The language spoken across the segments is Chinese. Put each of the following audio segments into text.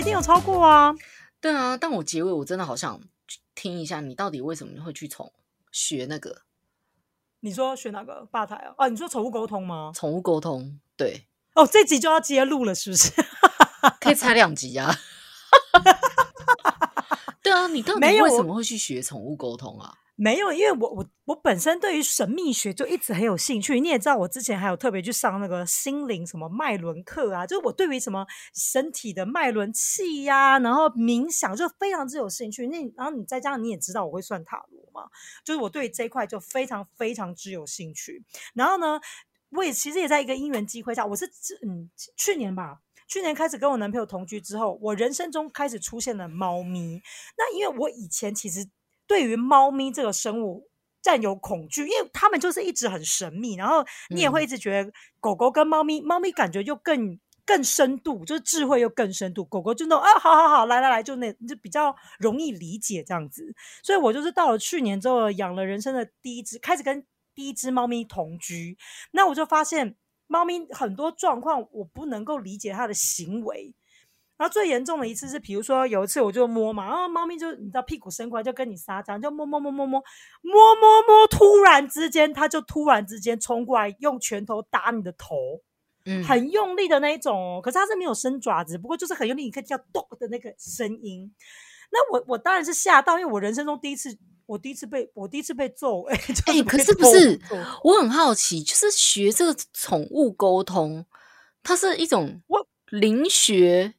一定有超过啊。对啊，但我结尾我真的好想听一下，你到底为什么会去从学那个你说学哪个吧台啊？啊，你说宠物沟通吗？宠物沟通？对，哦，这集就要揭露了，是不是？可以拆两集啊。对啊，你到底为什么会去学宠物沟通啊？没有，因为我我我本身对于神秘学就一直很有兴趣。你也知道，我之前还有特别去上那个心灵什么脉轮课啊，就是我对于什么身体的脉轮气呀、然后冥想就非常之有兴趣。那然后你再加上你也知道我会算塔罗嘛，就是我对这一块就非常非常之有兴趣。然后呢，我也其实也在一个因缘机会下，我是嗯去年吧。去年开始跟我男朋友同居之后，我人生中开始出现了猫咪。那因为我以前其实对于猫咪这个生物占有恐惧，因为它们就是一直很神秘，然后你也会一直觉得狗狗跟猫咪，猫咪感觉就更更深度，就是智慧又更深度，狗狗就那种啊，好好好，来来来，就那就比较容易理解这样子。所以我就是到了去年之后，养了人生的第一只，开始跟第一只猫咪同居，那我就发现猫咪很多状况我不能够理解它的行为。然后最严重的一次是，比如说有一次我就摸嘛，然后猫咪就你知道屁股伸过来就跟你撒娇，就摸摸摸摸摸摸摸摸，突然之间它就突然之间冲过来，用拳头打你的头，嗯，很用力的那一种哦。可是它是没有伸爪子，不过就是很用力，你可以听到咚的那个声音。那我我当然是吓到，因为我人生中第一次，我第一次被我第一次被揍，哎、可是不是？我很好奇，就是学这个宠物沟通，它是一种我灵学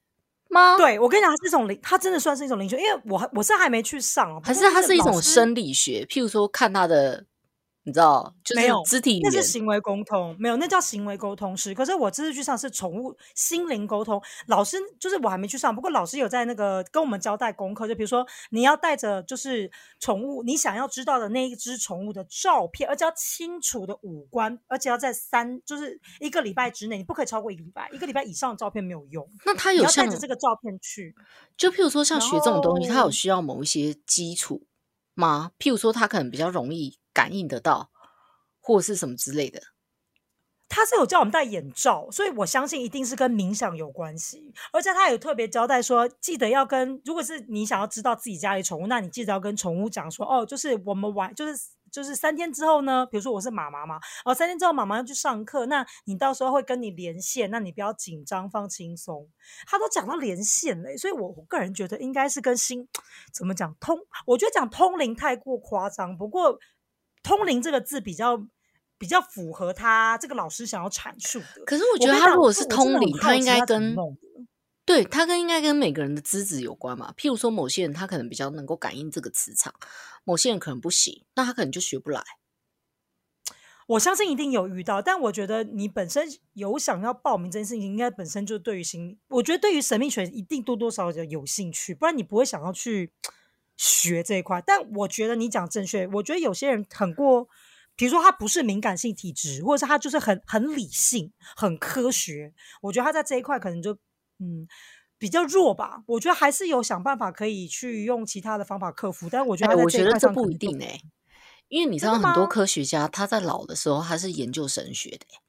吗？，对我跟你讲，它是一种灵，它真的算是一种灵学，因为我还我是还没去上哦，不还过是它是一种生理学？譬如说看它的，你知道，就是没有肢体语言。那是行为沟通，没有，那叫行为沟通师。可是我这次去上是宠物心灵沟通，老师就是我还没去上，不过老师有在那个跟我们交代功课，就比如说你要带着就是宠物你想要知道的那一只宠物的照片，而且要清楚的五官，而且要在三就是一个礼拜之内，你不可以超过一个礼拜，一个礼拜以上的照片没有用，那他有要带着这个照片去。就譬如说像学这种东西，它有需要某一些基础吗？譬如说，他可能比较容易感应得到，或是什么之类的。他是有叫我们戴眼罩，所以我相信一定是跟冥想有关系。而且他有特别交代说，记得要跟，如果是你想要知道自己家里宠物，那你记得要跟宠物讲说，哦，就是我们玩，就是就是三天之后呢，比如说我是妈妈嘛，哦，三天之后妈妈要去上课，那你到时候会跟你连线，那你不要紧张，放轻松。他都讲到连线嘞，所以我我个人觉得应该是跟心怎么讲通，我觉得讲通灵太过夸张，不过通灵这个字比较。比较符合他这个老师想要阐述的。可是我觉得跟你讲它如果是通灵，他应该跟对他跟应该跟每个人的资质有关嘛。譬如说，某些人他可能比较能够感应这个磁场，某些人可能不行，那他可能就学不来。我相信一定有遇到，但我觉得你本身有想要报名这件事情，应该本身就对于心，我觉得对于神秘学一定多多少少有兴趣，不然你不会想要去学这一块。但我觉得你讲正确，我觉得有些人很过，比如说他不是敏感性体质，或者是他就是很很理性、很科学，我觉得他在这一块可能就嗯。比较弱吧，我觉得还是有想办法可以去用其他的方法克服，但我觉得哎，我觉得这不一定哎、因为你知道很多科学家他在老的时候他是研究神学的、欸，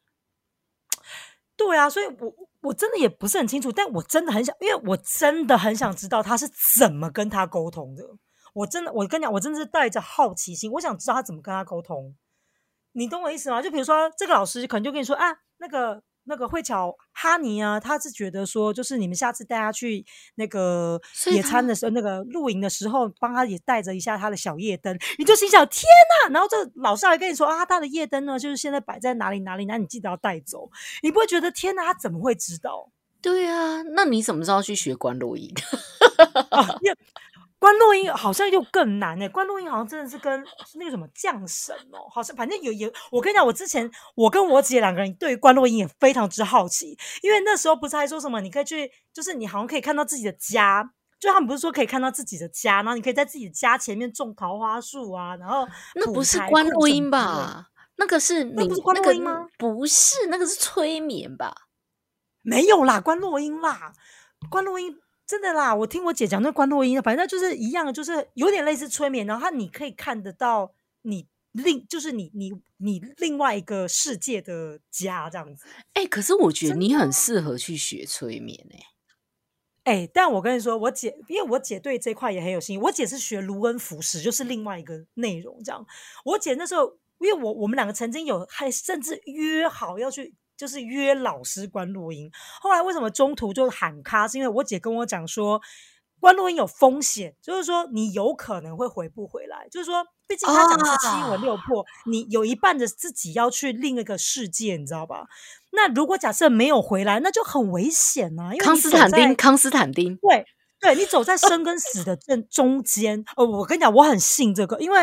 对啊，所以我我真的也不是很清楚，但我真的很想，因为我真的很想知道他是怎么跟他沟通的。我真的，我跟你讲，我真的是带着好奇心，我想知道他怎么跟他沟通。你懂我意思吗？就比如说，这个老师可能就跟你说啊，那个那个慧巧哈尼啊，他是觉得说，就是你们下次带他去那个野餐的时候，那个露营的时候，帮他也带着一下他的小夜灯，你就心想天呐！然后这老师还跟你说啊，他的夜灯呢，就是现在摆在哪里哪里，那你记得要带走。你不会觉得天呐，他怎么会知道对啊，那你怎么知道去学关录音？啊？关录音好像又更难呢、关录音好像真的是跟那个什么降神哦，好像反正有有。我跟你讲，我之前我跟我姐两个人对于关录音也非常之好奇，因为那时候不是还说什么你可以去，就是你好像可以看到自己的家。就他们不是说可以看到自己的家，然后你可以在自己的家前面种桃花树啊，然后那不是关录音库什么之类的？吧？那个是那不是关那个录音吗不是，那个是催眠吧？没有啦，关录音啦，关录音真的啦，我听我姐讲那关录音，反正就是一样的，就是有点类似催眠，然后它你可以看得到你另就是你你你另外一个世界的家这样子。哎、可是我觉得你很适合去学催眠哎、哎、但我跟你说，我姐因为我姐对这块也很有兴趣，我姐是学卢恩符石，就是另外一个内容这样。我姐那时候，因为我我们两个曾经有还甚至约好要去。就是约老师关录音，后来为什么中途就喊卡？是因为我姐跟我讲说，关录音有风险，就是说你有可能会回不回来。就是说，毕竟他讲的是七啊魂六魄，你有一半的自己要去另一个世界，你知道吧？那如果假设没有回来，那就很危险呐、因为康斯坦丁，康斯坦丁，对对，你走在生跟死的正中间。呃，我跟你讲，我很信这个，因为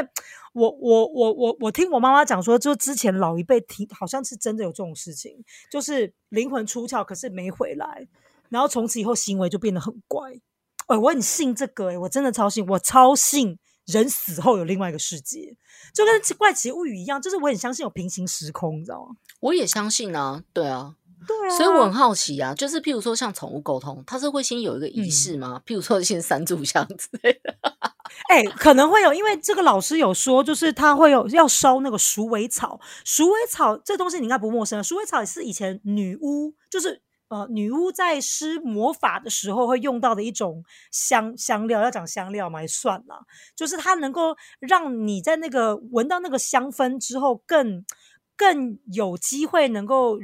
我我我我我听我妈妈讲说，就之前老一辈听，好像是真的有这种事情，就是灵魂出窍，可是没回来，然后从此以后行为就变得很怪。哎、我很信这个、哎，我真的超信，我超信人死后有另外一个世界，就跟《怪奇物语》一样，就是我很相信有平行时空，你知道吗？我也相信啊，对啊，对啊，所以我很好奇啊，就是譬如说像宠物沟通，它是会先有一个仪嗯式吗？譬如说先三炷香之类的。哎、可能会有，因为这个老师有说，就是他会有要烧那个鼠尾草。鼠尾草这东西你应该不陌生，鼠尾草也是以前女巫，就是呃女巫在施魔法的时候会用到的一种香香料。要讲香料嘛，也算了，就是它能够让你在那个闻到那个香氛之后更，更有机会能够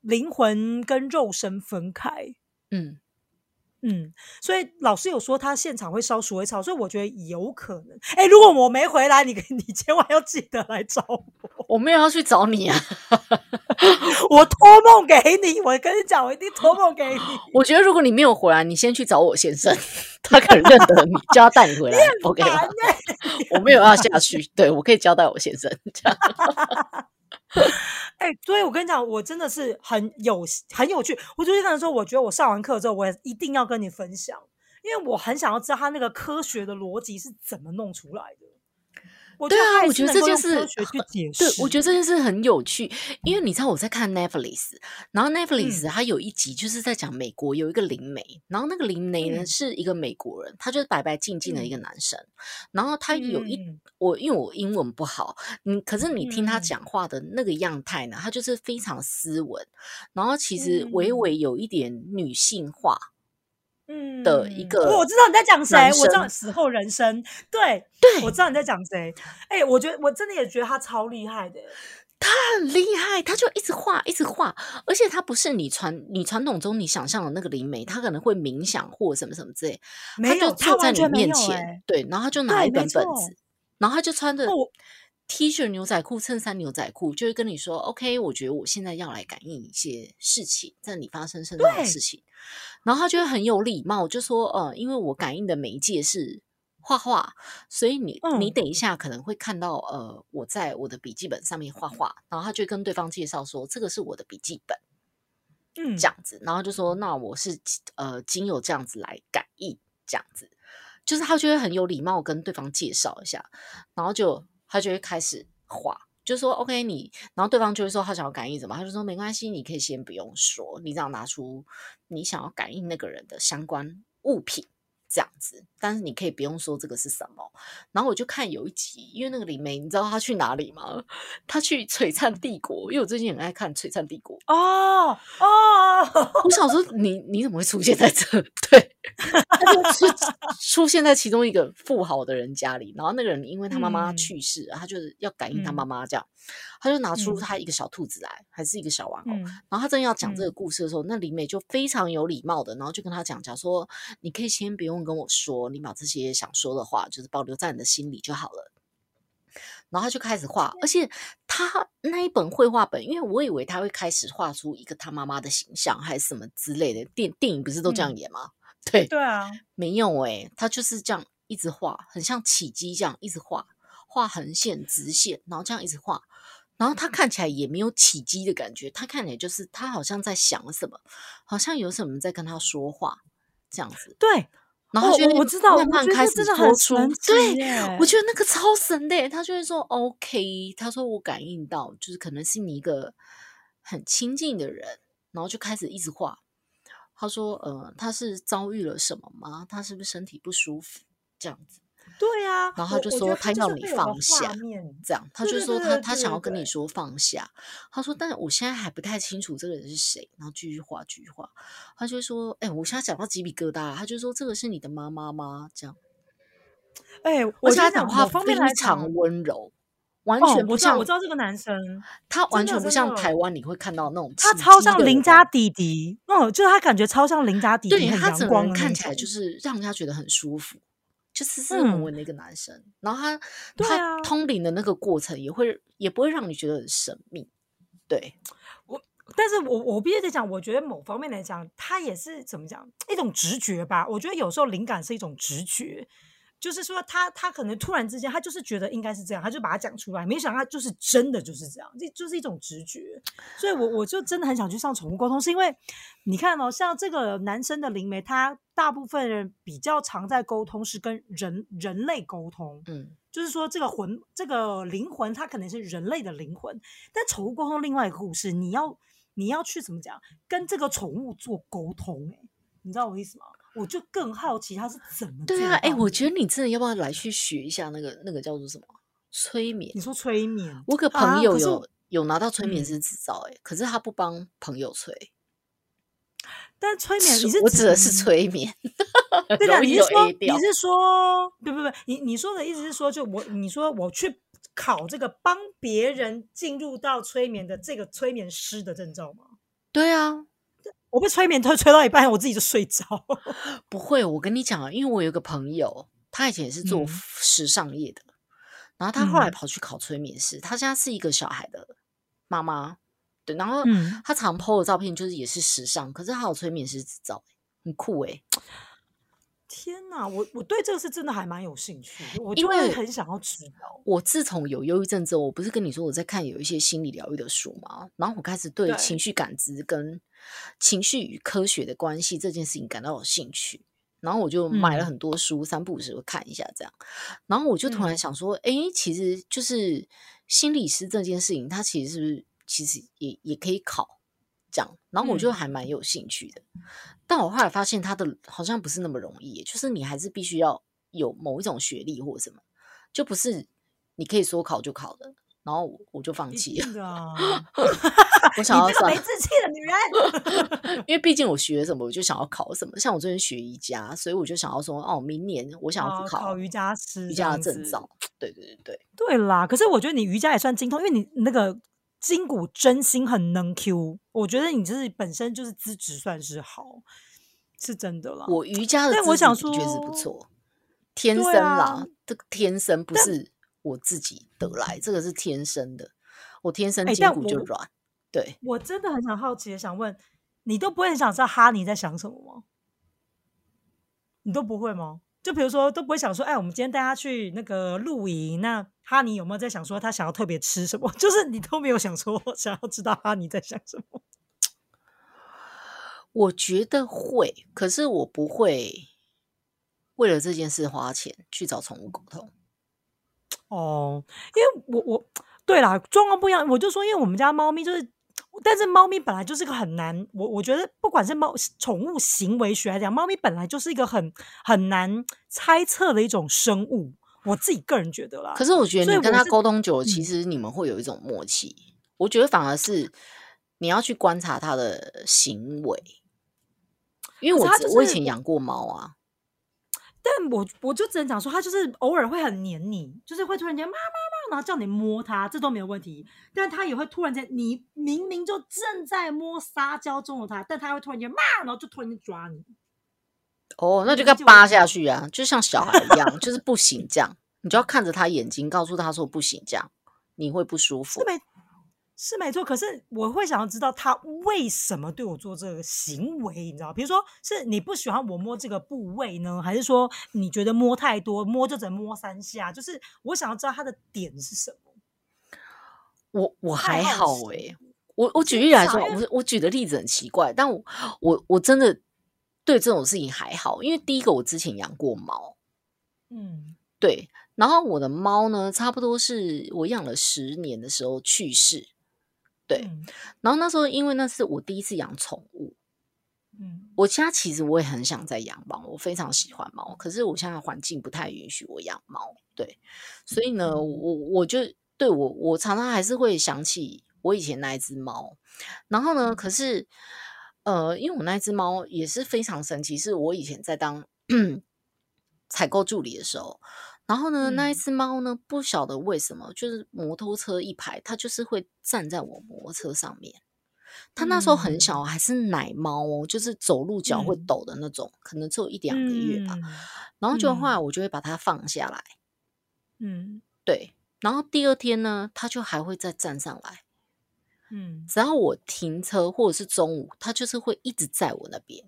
灵魂跟肉身分开。嗯，嗯，所以老师有说他现场会烧鼠尾草，所以我觉得有可能。哎，如果我没回来，你你千万要记得来找我，我没有要去找你啊。我托梦给你。我跟你讲，我一定托梦给你。我觉得如果你没有回来，你先去找我先生，他可能认得你，叫他带你回来。OK 我没有要下去，对我可以交代我先生这样。哎、所以我跟你讲，我真的是很有很有趣。我就跟他说，我觉得我上完课之后，我一定要跟你分享，因为我很想要知道他那个科学的逻辑是怎么弄出来的。我对啊我觉得这件事。对，我觉得这件事很有趣，因为你知道我在看 Netflix，然后 Netflix 嗯。它有一集就是在讲美国有一个灵媒，然后那个灵媒呢、嗯。是一个美国人，他就是白白净净的一个男生，然后他有一、嗯。我因为我英文不好，嗯，可是你听他嗯。讲话的那个样态呢，他就是非常斯文，然后其实微嗯。微有一点女性化，嗯的一个我知道你在讲谁，我知道死后人生，对，对我知道你在讲谁。哎、我觉得我真的也觉得他超厉害的。他很厉害，他就一直画，一直画，而且他不是你传你传统中你想象的那个灵媒，他可能会冥想或什么什么之类，没有，他就坐在你面前，欸对，然后他就拿对一本本子，然后他就穿着 T 恤、牛仔裤、衬衫、牛仔裤，就会跟你说：“OK，我觉得我现在要来感应一些事情，在你发生身上的事情。”然后他就会很有礼貌，就说：“呃，因为我感应的媒介是画画，所以你、你嗯等一下可能会看到呃，我在我的笔记本上面画画。”然后他就跟对方介绍说：“这个是我的笔记本。”嗯这样子，然后就说那我是呃经由这样子来感应，这样子，就是他就会很有礼貌跟对方介绍一下，然后就他就会开始画，就说 OK 你，然后对方就会说他想要感应什么，他就说没关系，你可以先不用说，你只要拿出你想要感应那个人的相关物品。这样子，但是你可以不用说这个是什么。然后我就看有一集，因为那个李梅，你知道她去哪里吗？她去璀璨帝国，因为我最近很爱看璀璨帝国。哦哦，我想说你你怎么会出现在这？对，他就出出现在其中一个富豪的人家里，然后那个人因为他妈妈嗯去世了，他就是要感应他嗯妈妈这样，他就拿出嗯他一个小兔子来，还是一个小玩偶，嗯然后他正要讲这个嗯故事的时候，那李美就非常有礼貌的，然后就跟他讲讲说，你可以先不用跟我说，你把这些想说的话就是保留在你的心里就好了。然后他就开始画，而且他那一本绘画本，因为我以为他会开始画出一个他妈妈的形象，还是什么之类的。电电影不是都这样嗯演吗？对，对啊，没有诶、他就是这样一直画，很像起机这样一直画，画横线、直线，然后这样一直画。然后他看起来也没有起机的感觉，他看起来就是他好像在想什么，好像有什么在跟他说话这样子。对，哦然后我我知道，慢开始这真的很说出对 我觉得那个超神的，他就会说 OK，他说我感应到，就是可能是你一个很亲近的人，然后就开始一直画。他说，呃，他是遭遇了什么吗？他是不是身体不舒服？这样子，对啊，然后他就说他要你放下，这样他就说他他想要跟你说放下。他说，但是我现在还不太清楚这个人是谁。然后继续画，继续画。他就说，哎，我现在讲到鸡皮疙瘩。他就说，这个是你的妈妈吗？这样。哎，我他讲话非常温柔。完全不像我知道这个男生，他完全不像台湾你会看到那种，他超像邻家弟弟，嗯，就是他感觉超像邻家弟弟，对他整个人看起来就是让人家觉得很舒服，就斯斯文文的一个男生。然后他他通灵的那个过程也会也不会让你觉得很神秘。对我，但是我我必须得讲，我觉得某方面来讲，他也是怎么讲一种直觉吧。我觉得有时候灵感是一种直觉。就是说，他他可能突然之间，他就是觉得应该是这样，他就把它讲出来。没想到他就是真的就是这样，这就是一种直觉。所以，我我就真的很想去上宠物沟通，是因为你看哦，像这个男生的灵媒，他大部分人比较常在沟通是跟人人类沟通，嗯，就是说这个魂这个灵魂，它可能是人类的灵魂。但宠物沟通另外一个故事，你要你要去怎么讲，跟这个宠物做沟通，哎，你知道我意思吗？我就更好奇他是怎么对啊？哎，我觉得你真的要不要来去学一下那个那个叫做什么催眠？你说催眠？我个朋友有有拿到催眠师执照，哎，可是他不帮朋友催。但催眠你是我指的是催眠，对 的，你是说你是说对不不，你你说的意思是说，就我你说我去考这个帮别人进入到催眠的这个催眠师的证照吗？对啊。我被催眠，他 催到一半，我自己就睡着。不会，我跟你讲啊，因为我有个朋友，他以前也是做时尚业的，然后他后来跑去考催眠师。他现在是一个小孩的妈妈，对，然后他常 PO 的照片就是也是时尚，可是他有催眠师执照，很酷哎。天哪，我我对这个是真的还蛮有兴趣，我因为很想要知道。我自从有忧郁症之后，我不是跟你说我在看有一些心理疗愈的书吗？然后我开始对情绪感知跟情绪与科学的关系这件事情感到有兴趣，然后我就买了很多书，三不五时会看一下这样。然后我就突然想说，哎，其实就是心理师这件事情，它其实是不是其实也也可以考？这样，然后我就还蛮有兴趣的，但我后来发现他的好像不是那么容易，就是你还是必须要有某一种学历或者什么，就不是你可以说考就考的。然后我就放弃了。我想要没志气的女人，因为毕竟我学什么，我就想要考什么。像我最近学瑜伽，所以我就想要说，哦，明年我想要考瑜伽师、瑜伽的证照。对对对对，对啦。可是我觉得你瑜伽也算精通，因为你那个。筋骨真心很能 Q，我觉得你就是本身就是资质算是好，是真的啦。我瑜伽的，但我想说，确实不错，天生啦，这个天生不是我自己得来，这个是天生的，我天生筋骨就软。对，我真的很想好奇，想问你都不会很想知道哈尼在想什么吗？你都不会吗？就比如说，都不会想说，哎，我们今天带他去那个露营。那哈尼有没有在想说，他想要特别吃什么？就是你都没有想说，想要知道哈尼在想什么。我觉得会，可是我不会为了这件事花钱去找宠物沟通。哦，因为我我对啦，状况不一样。我就说，因为我们家猫咪就是。但是猫咪本来就是个很难，我我觉得不管是猫宠物行为学来讲，猫咪本来就是一个很很难猜测的一种生物。我自己个人觉得啦。可是我觉得你跟他沟通久了，其实你们会有一种默契。我觉得反而是你要去观察他的行为，因为我我以前养过猫啊。但我我就只能讲说，他就是偶尔会很黏你，就是会突然间妈妈妈，然后叫你摸它，这都没有问题。但他也会突然间，你明明就正在摸撒娇中的他，但他会突然间骂，然后就突然间抓你。哦，那就该扒下去啊，就像小孩一样，就是不行这样，你就要看着他眼睛，告诉他说不行这样，你会不舒服。是没错，可是我会想要知道他为什么对我做这个行为，你知道？比如说，是你不喜欢我摸这个部位呢，还是说你觉得摸太多，摸就只能摸三下？就是我想要知道他的点是什么。我我还好哎，我我举例来说，我我举的例子很奇怪，但我我我真的对这种事情还好，因为第一个我之前养过猫，嗯，对，然后我的猫呢，差不多是我养了十年的时候去世。对，然后那时候因为那是我第一次养宠物，嗯，我家其实我也很想再养猫，我非常喜欢猫，可是我现在环境不太允许我养猫，对，所以呢，我我就对我我常常还是会想起我以前那一只猫，然后呢，可是呃，因为我那只猫也是非常神奇，是我以前在当采购助理的时候，然后呢，那一只猫呢，不晓得为什么，就是摩托车一排，它就是会站在我摩托车上面。它那时候很小，还是奶猫哦，就是走路脚会抖的那种，可能只有一两个月吧。然后就后来我就会把它放下来，嗯，对。然后第二天呢，它就还会再站上来，嗯，只要我停车或者是中午，它就是会一直在我那边。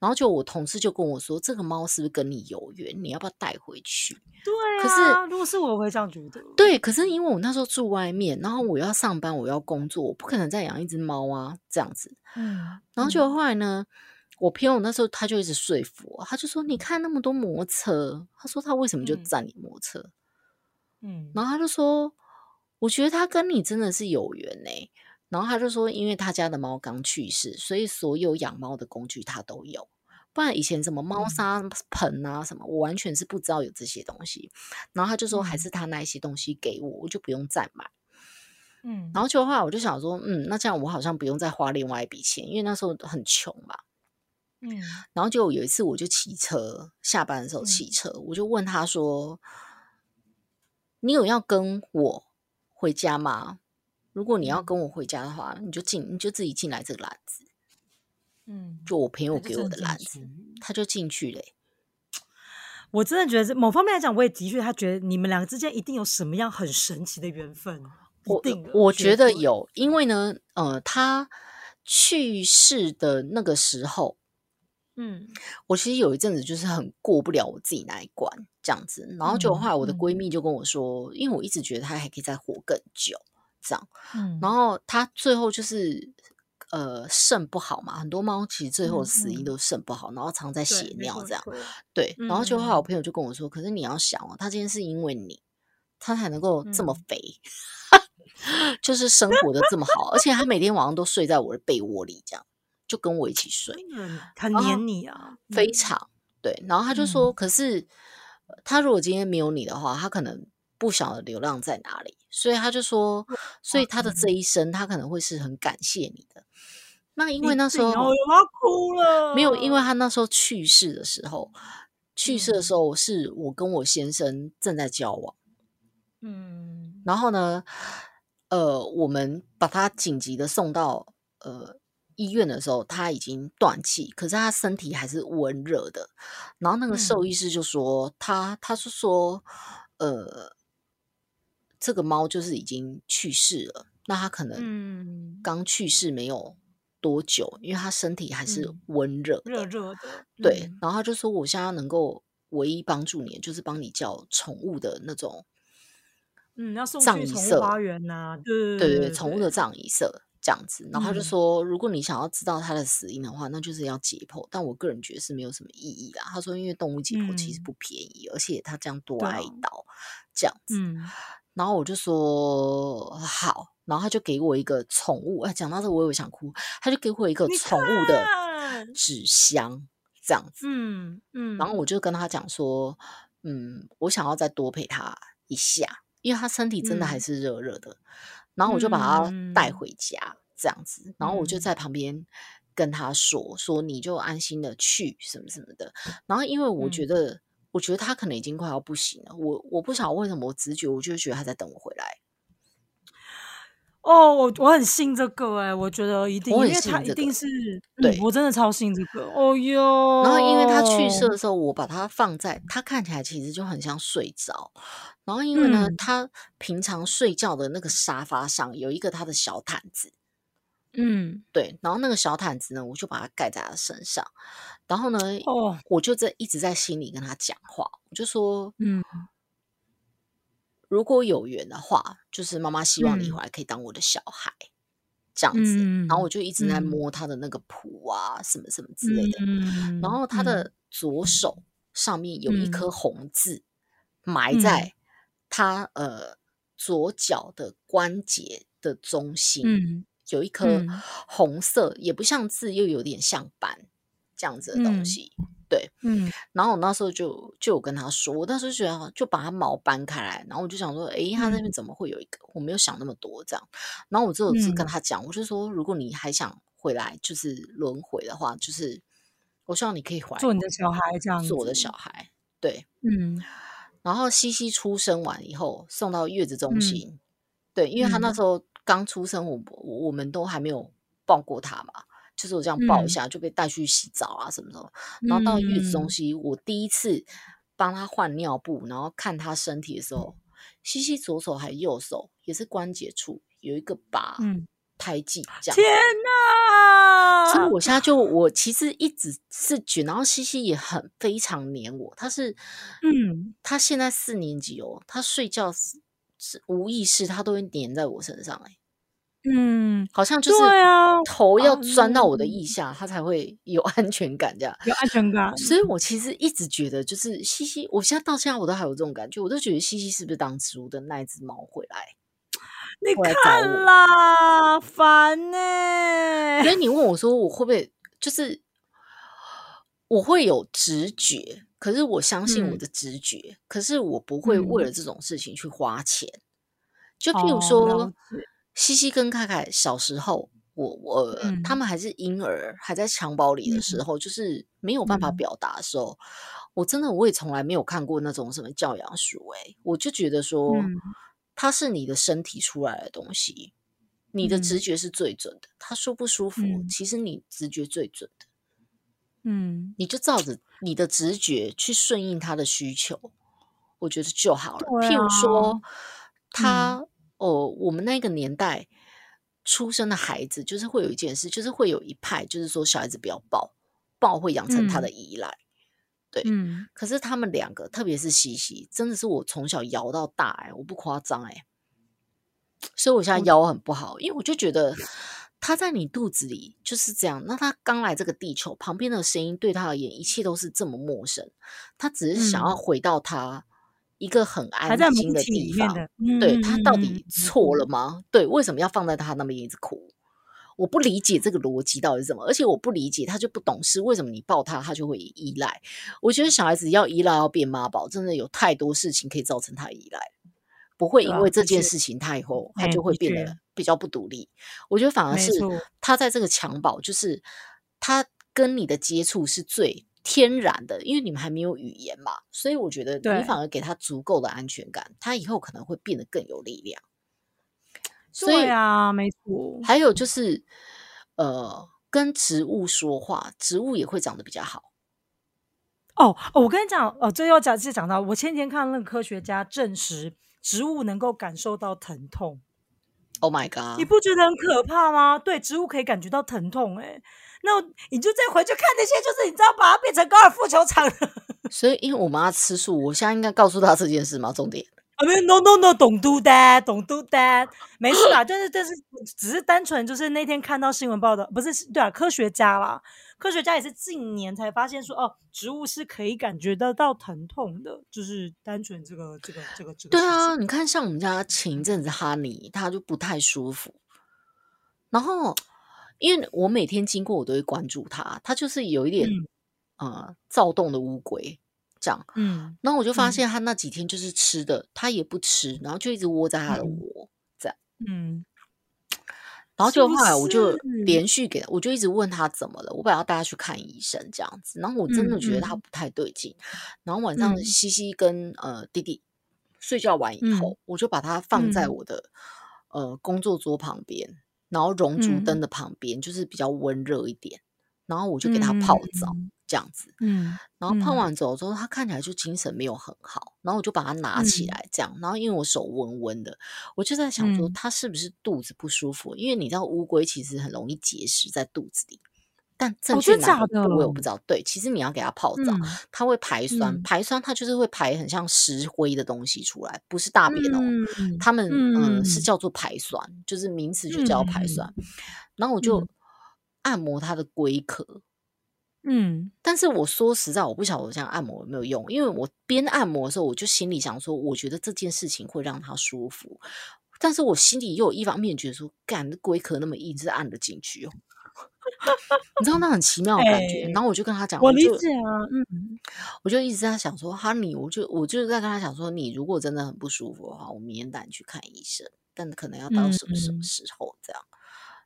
然后就我同事就跟我说，这个猫是不是跟你有缘？你要不要带回去？对啊，可是如果是我会这样觉得。对，可是因为我那时候住外面，然后我要上班，我要工作，我不可能再养一只猫啊，这样子。嗯，然后就后来呢，我朋友那时候他就一直说服我，他就说：“你看那么多摩车，他说他为什么就占你摩车？”嗯，然后他就说：“我觉得他跟你真的是有缘呢。”然后他就说：“因为他家的猫刚去世，所以所有养猫的工具他都有。不然以前什么猫砂盆啊什么，我完全是不知道有这些东西。然后他就说，还是他那一些东西给我，我就不用再买。嗯，然后就后来我就想说，嗯，那这样我好像不用再花另外一笔钱，因为那时候很穷嘛。嗯，然后就有一次我就骑车下班的时候骑车，我就问他说：‘你有要跟我回家吗？’如果你要跟我回家的话，你就进，你就自己进来这个篮子。嗯，就我朋友给我的的篮子，他就进去嘞、我真的觉得这某方面来讲，我也的确，他觉得你们两个之间一定有什么样很神奇的缘分，我我觉得有，因为呢，呃，他去世的那个时候，嗯。我其实有一阵子就是很过不了我自己那一关这样子，然后就嗯后来我的闺嗯。蜜就跟我说，因为我一直觉得她还可以再活更久这样，嗯，然后他最后就是呃肾不好嘛，很多猫其实最后死因都是肾不好，然后常在血尿这样，对，然后就后来嗯我朋友就跟我说，可是你要想哦，他今天是因为你，他才能够这么嗯。肥，就是生活的这么好，而且他每天晚上都睡在我的被窝里，这样就跟我一起睡，嗯很黏你啊，嗯。非常对。然后他就说，可是呃他如果今天没有你的话，他可能不晓得流浪在哪里，所以他就说，所以他的这嗯。一生，他可能会是很感谢你的。那因一为那时候我要哭了，没有，因为他那时候去世的时候，去世的嗯。时候是我跟我先生正在交往，嗯。然后呢，呃，我们把他紧急的送到呃医院的时候，他已经断气，可是他身体还是温热的。然后那个兽嗯。医师就说，他他是说，呃，这个猫就是已经去世了，那它可能嗯刚去世没有多久，因为它身体还是嗯温热的，热热的，对，嗯然后他就说，我现在能够唯一帮助你，的就是帮你叫宠物的那种，嗯，要送去葬仪社宠物花园呐，对对对宠物的葬仪社这样子。然后他就嗯说，如果你想要知道它的死因的话，那就是要解剖。但我个人觉得是没有什么意义啦。他说，因为动物解剖其实嗯不便宜，而且他这样多挨刀这样子。嗯然后我就说好，然后他就给我一个宠物，哎，讲到这我有想哭，他就给我一个你宠物的看纸箱这样子。嗯嗯，然后我就跟他讲说，嗯，我想要再多陪他一下，因为他身体真的还嗯是热热的。然后我就把他带嗯回家，这样子。然后我就嗯在旁边跟他说，说你就安心的去什么什么的。然后因为我觉嗯得，我觉得他可能已经快要不行了。我我不晓得为什么，我直觉我就觉得他在等我回来。哦，我我很信这个哎、我觉得一定，我因为他一定是，对嗯，我真的超信这个。哦哟，然后因为他去世的时候，我把他放在他看起来其实就很像睡着。然后因为呢，嗯他平常睡觉的那个沙发上有一个他的小毯子，嗯，对，然后那个小毯子呢，我就把它盖在他身上。然后呢，哦，我就在一直在心里跟他讲话，我就说，嗯如果有缘的话，就是妈妈希望你嗯回。来可以当我的小孩，这样子。然后我嗯就一直在嗯。摸他的那个蹼啊，什么什么之类的。嗯，然后他嗯的左手上面有一颗嗯。红字，埋嗯在。他呃左脚的关节的中心，嗯有一颗嗯红色，也不像字，又有点像斑，这样子的东嗯西。对，嗯然后我那时候就就有跟他说，我那时候就觉得就把它毛搬开来，然后我就想说，诶，他那边嗯怎么会有一个？我没有想那么多这样。然后我只有是跟嗯他讲，我就说，如果你还想回来，就是轮回的话，就是我希望你可以回来做你的小孩这样做我的小孩。对，嗯然后西西出生完以后送到月子中嗯心，对，因为他那嗯时候刚出生，我我我们都还没有抱过他嘛，就是我这样抱一嗯下就被带去洗澡啊什么的。然后到月子中嗯心，我第一次帮他换尿布，然后看他身体的时候，西西左手还右手也是关节处有一个疤，嗯，胎记这样。天哪！所以我现在就 我其实一直是觉，然后西西也很非常黏我，他是，嗯，他现在四年级哦，他睡觉无意识，它都会黏在我身上、欸，嗯，好像就是头要啊钻到我的嗯腋下，它才会有 安全感这样。有安全感。所以我其实一直觉得，就是西西，我现在到现在我都还有这种感觉，我都觉得西西是不是当植物的那一只猫回来？你看啦，烦呢、所以 你问我说我会不会就是我会有直觉，可是我相信我嗯。的直觉，可是我不会为嗯。了这种事情去花钱。就譬哦如说，西西跟凯凯小时候，我我、他嗯。们还是婴儿，还在襁褓里的时嗯。候，就是没有办法嗯。表达的时候，我真的我也从来没有看过那种什么教养书、欸，我就觉得说，嗯。它是你的身体出来的东西，你的直嗯。觉是最准的。他舒不舒服，嗯。其实你直觉最准的，嗯，你就照着你的直觉去顺应他的需求，我觉得就好了。对譬如说啊，他、哦，我们那个年代出生的孩子，就是会有一件事，就是会有一派，就是说小孩子不要抱，抱会养成他的依赖。对，嗯。可是他们两个，特别是西西，真的是我从小摇到大、哎，我不夸张，哎，所以我现在腰很不好，因为我就觉得他在你肚子里就是这样。那他刚来这个地球，旁边的声音对他而言，一切都是这么陌生，他只是想要嗯回到他一个很安心的地方。对嗯他到底错了吗？对，为什么要放在他那边一直哭？我不理解这个逻辑到底是什么，而且我不理解他就不懂事，为什么你抱他，他就会依赖？我觉得小孩子要依赖要变妈宝，真的有太多事情可以造成他依赖，不会因为这件事情他以后他哎就会变得比较不独立。我觉得反而是他在这个襁褓，就是他跟你的接触是最天然的，因为你们还没有语言嘛，所以我觉得你反而给他足够的安全感，他以后可能会变得更有力量。所以对啊，没错，还有就是，呃，跟植物说话，植物也会长得比较好。哦哦，我跟你讲，哦，这要讲是讲到我前几天看那个科学家证实，植物能够感受到疼痛，Oh my god！你不觉得很可怕吗？对，植物可以感觉到疼痛、欸，哎，那你就再回去看那些，就是你知道把它变成高尔夫球场的。所以，因为我妈吃素，我现在应该告诉她这件事吗？重点。啊，没有，no no no，don't do that，don't do that，没事啦，就是就是只是单纯就是那天看到新闻报道，不是对啊，科学家啦，科学家也是近年才发现说，哦，植物是可以感觉得到疼痛的，就是单纯这个这个这个这个。对啊，，你看，像我们家前一阵子哈尼，他就不太舒服，然后因为我每天经过，我都会关注他，他就是有一点、呃躁动的乌龟这样。嗯然后我就发嗯现他那几天就是吃的，他也不吃，然后就一直窝在他的嗯窝这样。嗯，然后就后来我就是连续给，我就一直问他怎么了，我本来要带他去看医生这样子，然后我真的觉得他不太对劲。然后晚上嗯西西跟呃弟弟睡觉完以嗯后，我就把他放在嗯我的、呃工作桌旁边，然后熔烛嗯灯的旁边，就是比较温热一点，然后我就给他泡澡、嗯这样子。嗯然后泡嗯完澡之后，他看起来就精神没有很好，然后我就把它拿起嗯来这样，然后因为我手温温的，我就在想说嗯他是不是肚子不舒服？因为你知道乌龟其实很容易结石在肚子里，但正哦确哪个真假的部位我不知道。对，其实你要给它泡澡，嗯它会排酸，嗯排酸它就是会排很像石灰的东西出来，不是大便哦。嗯他们嗯、呃、是嗯叫做排酸，就是名词就叫排酸。然后我就嗯按摩它的龟壳，嗯但是我说实在，我不晓得我这样按摩有没有用，因为我边按摩的时候，我就心里想说，我觉得这件事情会让他舒服，但是我心里又有一方面觉得说，干，这龟壳那么硬，是按得进去哦。你知道那很奇妙的感觉。哎然后我就跟他讲，我理就解啊，嗯 我就一直在想说，哈尼，我就我就是在跟他讲说，你如果真的很不舒服的话，我明天带你去看医生，但可能要到什么什么嗯时候这样。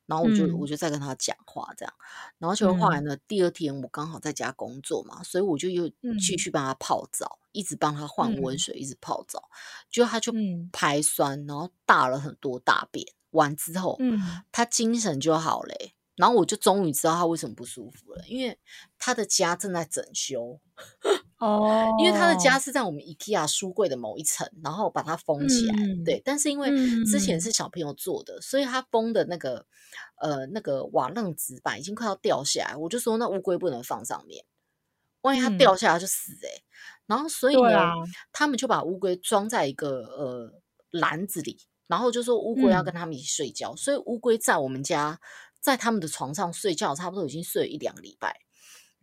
然后我就、嗯。我就在跟他讲话这样，然后结果后来嗯。呢，第二天我刚好在家工作嘛，所以我就又继嗯。续帮他泡澡，一直帮他换温嗯。水，一直泡澡，结果他就嗯。排酸，然后大了很多大便，完之后，嗯。他精神就好嘞欸、然后我就终于知道他为什么不舒服了，因为他的家正在整修，哦，因为他的家是在我们 IKEA 书柜的某一层，然后把它封起来。嗯对，但是因为之前嗯是小朋友做的，所以他封的那个呃那个瓦楞纸板已经快要掉下来，我就说那乌龟不能放上面，万一它嗯掉下来就死哎、欸然后所以呢，啊他们就把乌龟装在一个呃篮子里，然后就说乌龟要嗯跟他们一起睡觉，所以乌龟在我们家在他们的床上睡觉，差不多已经睡了一两个礼拜。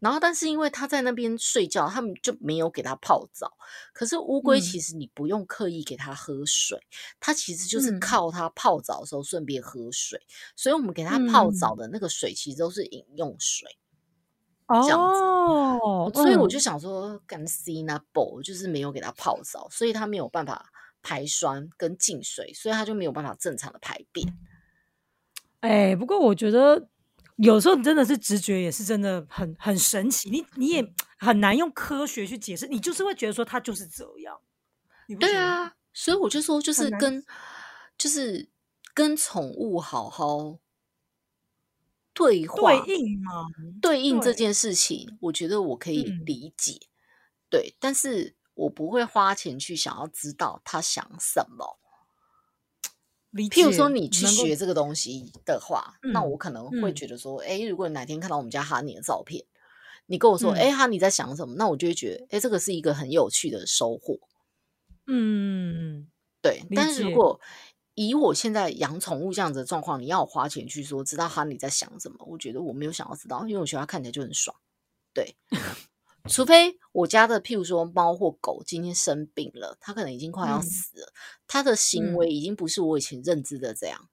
然后，但是因为他在那边睡觉，他们就没有给他泡澡。可是乌龟嗯其实你不用刻意给它喝水，它其实就是嗯靠它泡澡的时候顺便喝水。所以我们给它泡澡嗯的那个水其实都是饮用水。哦，这样子所以我就嗯想说，干 C 那 b 就是没有给它泡澡，所以它没有办法排酸跟进水，所以它就没有办法正常的排便。哎、不过我觉得有时候真的是直觉，也是真的很很神奇。你你也很难用科学去解释，你就是会觉得说他就是这样。对啊，所以我就说，就是跟就是跟宠物好好对话对应嘛，对应这件事情，我觉得我可以嗯理解，对，但是我不会花钱去想要知道他想什么。譬如说，你去学这个东西的话，那嗯我可能会嗯觉得说，哎、如果你哪天看到我们家哈尼的照片，你跟我说，嗯哎、哈尼在想什么，那我就会觉得，哎、这个是一个很有趣的收获。嗯，对，理但是如果以我现在养宠物这样子的状况，你要我花钱去说知道哈尼在想什么，我觉得我没有想要知道，因为我觉得它看起来就很爽。对，除非我家的譬如说猫或狗今天生病了，它可能已经快要嗯死了，它的行嗯为已经不是我以前认知的这样。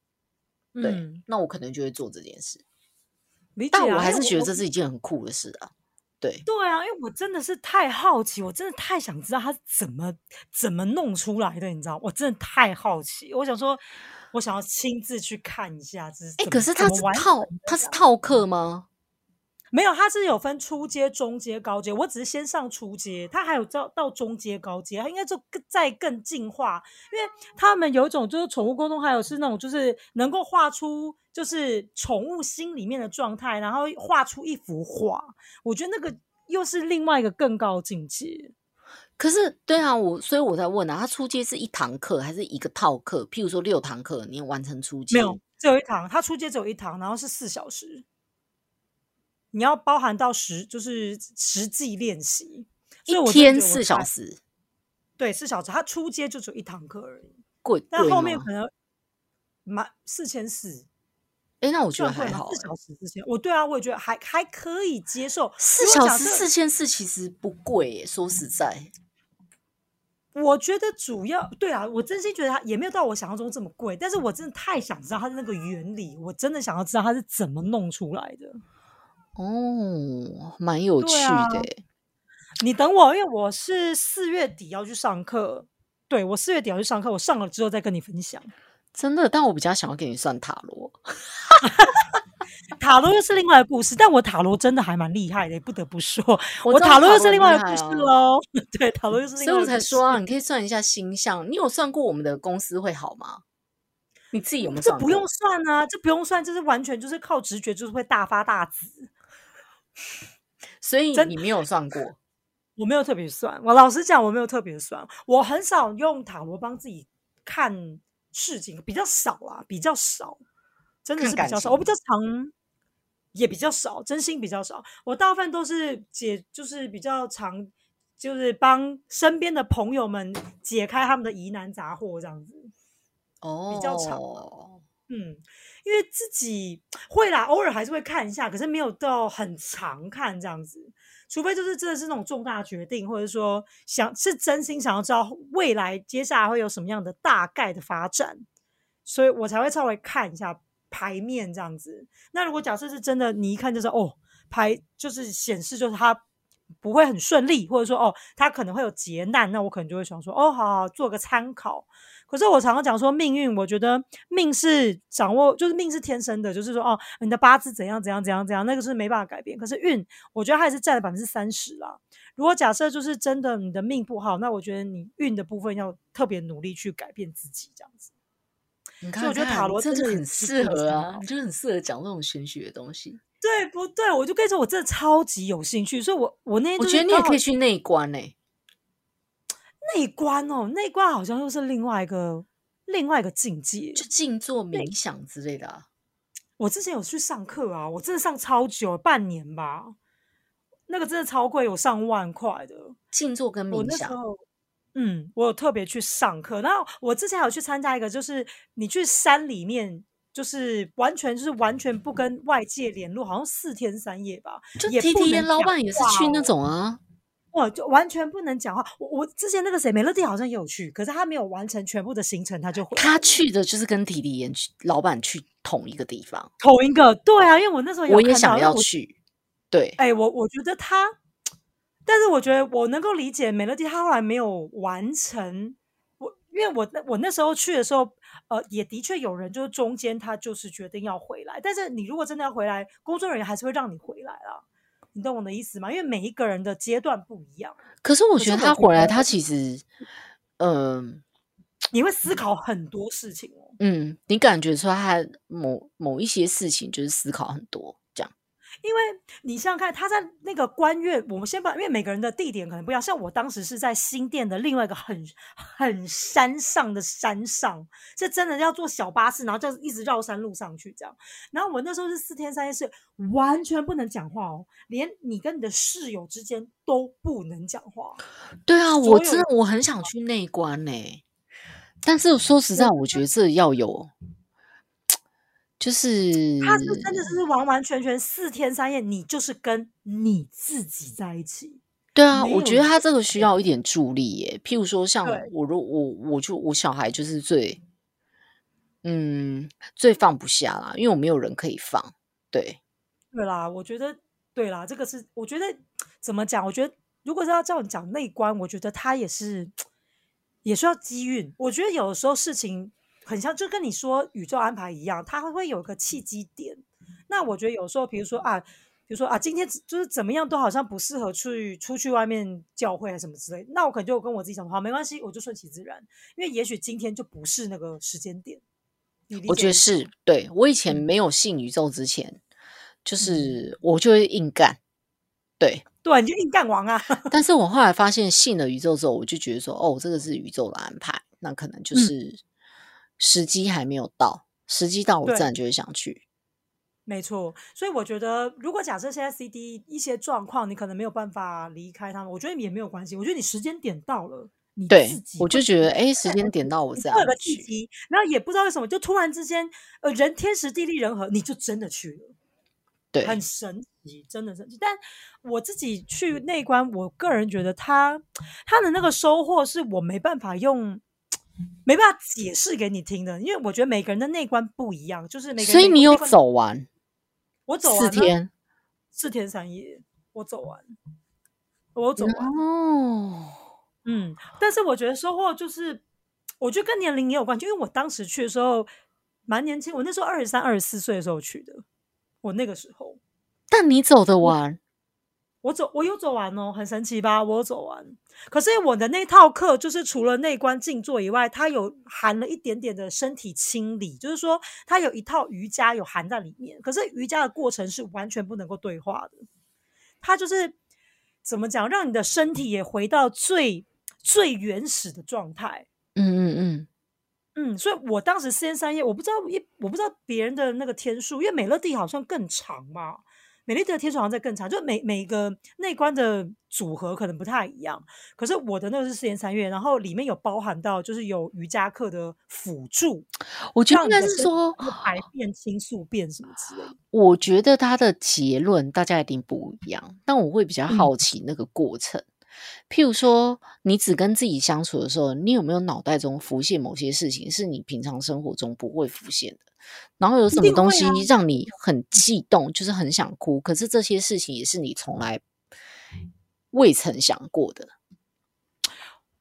对，嗯那我可能就会做这件事，啊。但我还是觉得这是一件很酷的事啊。对，对啊，因为我真的是太好奇，我真的太想知道他怎么怎么弄出来的，你知道？我真的太好奇，我想说，我想要亲自去看一下，这是哎、可是它怎么完是套成的它是套客吗？没有，它是有分初阶、中阶、高阶。我只是先上初阶，它还有到到中阶、高阶，它应该就更再更进化。因为他们有一种就是宠物沟通，还有是那种就是能够画出就是宠物心里面的状态，然后画出一幅画。我觉得那个又是另外一个更高境界。可是，对啊，我所以我在问啊，他初阶是一堂课还是一个套课？譬如说六堂课，你完成初阶没有，只有一堂，他初阶只有一堂，然后是四小时。你要包含到实，就是实际练习，所以我一天四小时，对，四小时，他初阶就只有一堂课而已，贵但后面可？能满四千四，哎，那我觉得？还好欸。四小时四千，我对啊，我也觉得还还可以接受。四小时四千四其实不贵耶，说实在，我觉得主要对啊，我真心觉得它也没有到我想象中这么贵，但是我真的太想知道它的那个原理，我真的想要知道它是怎么弄出来的。哦，蛮有趣的。你等我，因为我是四月底要去上课，对我四月底要去上课，我上了之后再跟你分享。真的，但我比较想要给你算塔罗。塔罗又是另外的故事，但我塔罗真的还蛮厉害的，不得不说，我我塔罗又是另外的故事喽。对，塔罗又是另所以我外的故事才说啊，你可以算一下星象。你有算过我们的公司会好吗？你自己有没有算？这不用算啊，这不用算，这是完全就是靠直觉，就是会大发大紫。所以你没有算过。我没有特别算，我老实讲，我没有特别算，我很少用塔罗帮自己看事情，比较少啦，比较少，真的是比较少。我比较常，也比较少，真心比较少。我大部分都是解，就是比较常，就是帮身边的朋友们解开他们的疑难杂货，这样子。哦，比较长嗯，因为自己会啦，偶尔还是会看一下，可是没有到很常看这样子。除非就是真的是那种重大决定，或者说想是真心想要知道未来接下来会有什么样的大概的发展，所以我才会稍微看一下，牌面这样子。那如果假设是真的，你一看就是哦，牌就是显示就是他不会很顺利，或者说哦，他可能会有劫难，那我可能就会想说哦，好好做个参考。可是我常常讲说命运，我觉得命是掌握，就是命是天生的，就是说哦，你的八字怎样怎样怎样怎样，那个是没办法改变。可是运，我觉得还是占了百分之三十啦。如果假设就是真的你的命不好，那我觉得你运的部分要特别努力去改变自己，这样子。你看，我觉得塔罗真的很适合啊，你就很适合讲这种玄学的东西。对不对？我就跟你说，我真的超级有兴趣，所以我我那天我觉得你也可以去内观呢。内观哦，内观好像又是另外一个。另外一个境界，就静坐冥想之类的啊。我之前有去上课啊，我真的上超久，半年吧。那个真的超贵，有上万块的静坐跟冥想。嗯，我有特别去上课。然后我之前有去参加一个，就是你去山里面，就是完全就是完全不跟外界联络，好像四天三夜吧。就 T T 老板也是去那种啊。哇，就完全不能讲话。我我之前那个谁美乐蒂好像也有去，可是他没有完成全部的行程，他就他去的就是跟迪迪演老板去同一个地方，同一个对啊，因为我那时候我也想要去，对，哎，我我觉得他，但是我觉得我能够理解美乐蒂，他后来没有完成。我因为我我那时候去的时候，呃，也的确有人就是中间他就是决定要回来，但是你如果真的要回来，工作人员还是会让你回来啊。你懂我的意思吗？因为每一个人的阶段不一样。可是我觉得他回来，他其实，嗯，你会思考很多事情哦。嗯，你感觉出来他某某一些事情就是思考很多。因为你想想看，他在那个官院，我们先把，因为每个人的地点可能不一样。像我当时是在新店的另外一个很很山上的山上，是真的要坐小巴士，然后就一直绕山路上去这样。然后我那时候是四天三夜，是完全不能讲话哦，连你跟你的室友之间都不能讲话。对啊，我真的我很想去内关呢，但是说实在，我觉得这要有。就是，他是真的是完完全全四天三夜，你就是跟你自己在一起。对啊，我觉得他这个需要一点助力耶。譬如说，像我，如我我就我小孩就是最，嗯，最放不下啦，因为我没有人可以放。对，对啦，我觉得对啦，这个是我觉得怎么讲？我觉得如果是要叫你讲内观，我觉得他也是 也需要机运。我觉得有的时候事情。很像，就跟你说宇宙安排一样，它会会有个契机点。那我觉得有时候，比如说啊，比如说啊，今天就是怎么样都好像不适合去出去外面教会啊什么之类。那我可能就跟我自己讲，好，没关系，我就顺其自然，因为也许今天就不是那个时间点。我觉得是对我以前没有信宇宙之前，就是我就会硬干，对对，你就硬干王啊。但是我后来发现信了宇宙之后，我就觉得说，哦，这个是宇宙的安排，那可能就是。时机还没有到，时机到我自然就会想去。没错，所以我觉得，如果假设现在 C D 一些状况，你可能没有办法离开他们，我觉得也没有关系。我觉得你时间点到了，你对我就觉得，哎，时间点到我这样个契机，然后也不知道为什么，就突然之间，呃，人天时地利人和，你就真的去了，对，很神奇，真的神奇。但我自己去内关，我个人觉得他他的那个收获是我没办法用。没办法解释给你听的，因为我觉得每个人的内观不一样，就是每个。所以你有走完？我走四天，四天三夜，我走完，我走完。哦，嗯，但是我觉得收获就是，我觉得跟年龄也有关系，因为我当时去的时候蛮年轻，我那时候二十三、二十四岁的时候去的，我那个时候。但你走得完。我走，我有走完哦，很神奇吧？我走完，可是我的那套课就是除了内观静坐以外，它有含了一点点的身体清理，就是说它有一套瑜伽有含在里面。可是瑜伽的过程是完全不能够对话的，它就是怎么讲，让你的身体也回到最最原始的状态。嗯嗯嗯嗯，所以我当时四天三夜，我不知道一我不知道别人的那个天数，因为美乐蒂好像更长嘛。美丽的天床在更长，就每每个内观的组合可能不太一样。可是我的那个是四年三月，然后里面有包含到就是有瑜伽课的辅助。我觉得应该是说排便、清宿便什么之类。我觉得他的结论大家一定不一样，但我会比较好奇那个过程。譬如说，你只跟自己相处的时候，你有没有脑袋中浮现某些事情是你平常生活中不会浮现的？然后有什么东西啊让你很激动，就是很想哭，可是这些事情也是你从来未曾想过的。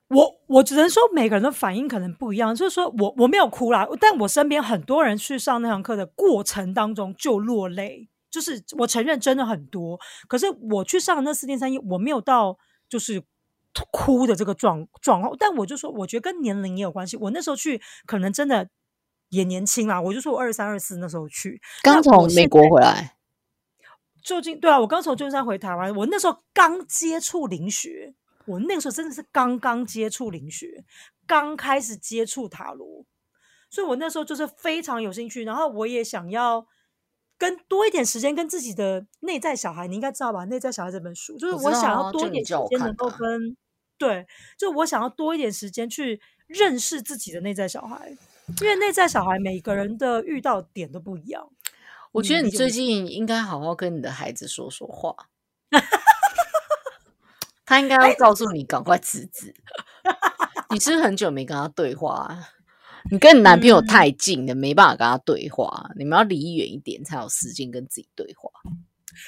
我我只能说每个人的反应可能不一样，就是说我我没有哭啦，但我身边很多人去上那堂课的过程当中就落泪，就是我承认真的很多，可是我去上那四天三夜，我没有到就是哭的这个状状况，但我就说，我觉得跟年龄也有关系，我那时候去可能真的也年轻啦，我就说我二三二四那时候去，刚从美国回来，究竟对啊，我刚从旧金山回台湾，我那时候刚接触灵学，我那个时候真的是刚刚接触灵学，刚开始接触塔罗，所以我那时候就是非常有兴趣，然后我也想要跟多一点时间跟自己的内在小孩，你应该知道吧？内在小孩这本书，就是我想要多一点时间能够跟对，就我想要多一点时间去认识自己的内在小孩，因为内在小孩每个人的遇到点都不一样。我觉得你最近应该好好跟你的孩子说说话。他应该要告诉你赶快辞职。你是不是很久没跟他对话啊？你跟你男朋友嗯太近了，没办法跟他对话。你们要离远一点，才有时间跟自己对话。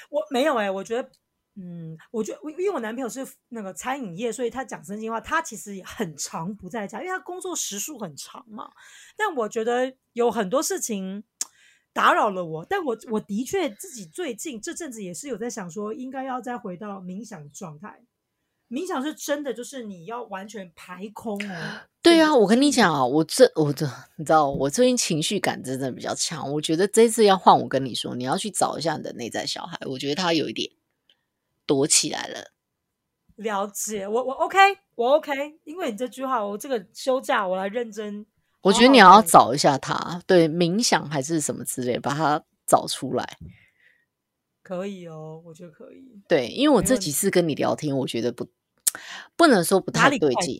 我没有哎、我觉得，嗯，我觉得因为我男朋友是那个餐饮业，所以他讲真心话，他其实也很长不在家，因为他工作时数很长嘛。但我觉得有很多事情打扰了我，但我我的确自己最近这阵子也是有在想说，应该要再回到冥想的状态。冥想是真的，就是你要完全排空哦。对啊，我跟你讲啊，我这我这你知道，我最近情绪感真的比较强。我觉得这次要换我跟你说，你要去找一下你的内在小孩。我觉得他有一点躲起来了。了解，我我 OK，我 OK，因为你这句话，我这个休假我来认真。我觉得你要找一下他，对冥想还是什么之类，把它找出来。可以哦，我觉得可以。对，因为我这几次跟你聊天，我觉得不不能说不太对劲。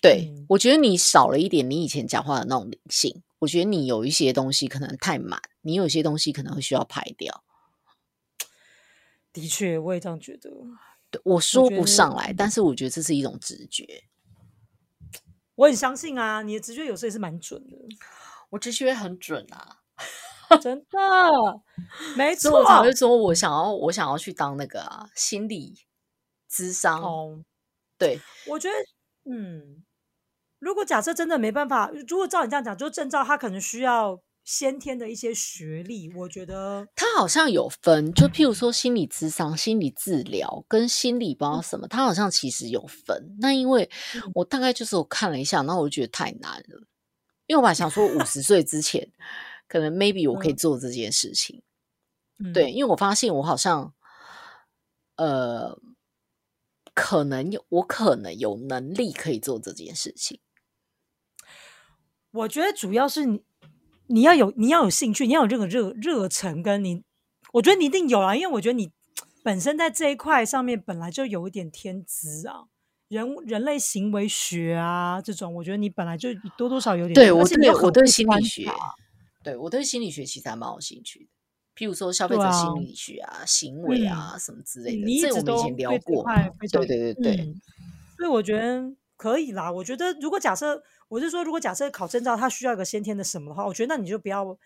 对，嗯我觉得你少了一点你以前讲话的那种灵性。我觉得你有一些东西可能太满，你有些东西可能会需要排掉。的确，我也这样觉得。对我说不上来，但是我觉得这是一种直觉。我很相信啊，你的直觉有时候也是蛮准的，我直觉很准啊，真的，没 所以我才。会说我想要，我想要去当那个啊心理智商。哦，对，我觉得，嗯，如果假设真的没办法，如果照你这样讲，就证照他可能需要先天的一些学历，我觉得他好像有分，就譬如说心理咨商、心理治疗跟心理不知道什么，他好像其实有分。那因为嗯我大概就是我看了一下，然后我就觉得太难了，因为我本来想说五十岁之前，可能 maybe 我可以嗯做这件事情。嗯对，因为我发现我好像，呃，可能有我可能有能力可以做这件事情。我觉得主要是你你要有你要有兴趣，你要有这个热热忱，跟你，我觉得你一定有啊，因为我觉得你本身在这一块上面本来就有一点天资啊，人人类行为学啊这种，我觉得你本来就多多少少有点对我对我对心理学察，对我对心理学其实还蛮有兴趣的。譬如说消费者心理学啊、行为啊、什么之类的，你一这我们以直都前聊过对对对对，嗯所以我觉得可以啦。我觉得如果假设我是说，如果假设考证照它需要一个先天的什么的话，我觉得那你就不要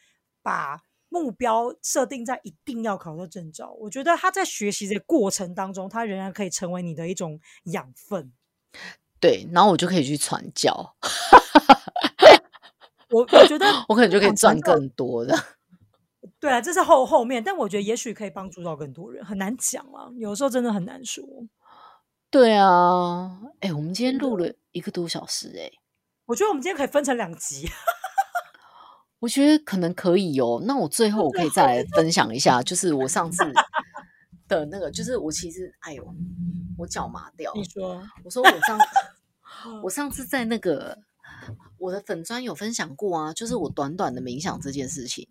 把目标设定在一定要考到证照。我觉得他在学习的过程当中，他仍然可以成为你的一种养分。对，然后我就可以去传教，我我觉得我可能就可以赚更多的。对啊，这是后后面，但我觉得也许可以帮助到更多人，很难讲啊，有时候真的很难说。对啊，哎，我们今天录了一个多小时，哎，我觉得我们今天可以分成两集。我觉得可能可以哦。那我最后我可以再来分享一下，就是我上次 的那个，就是我其实，哎呦，我脚麻掉了你。说，我说我上 嗯我上次在那个我的粉砖有分享过啊，就是我短短的冥想这件事情。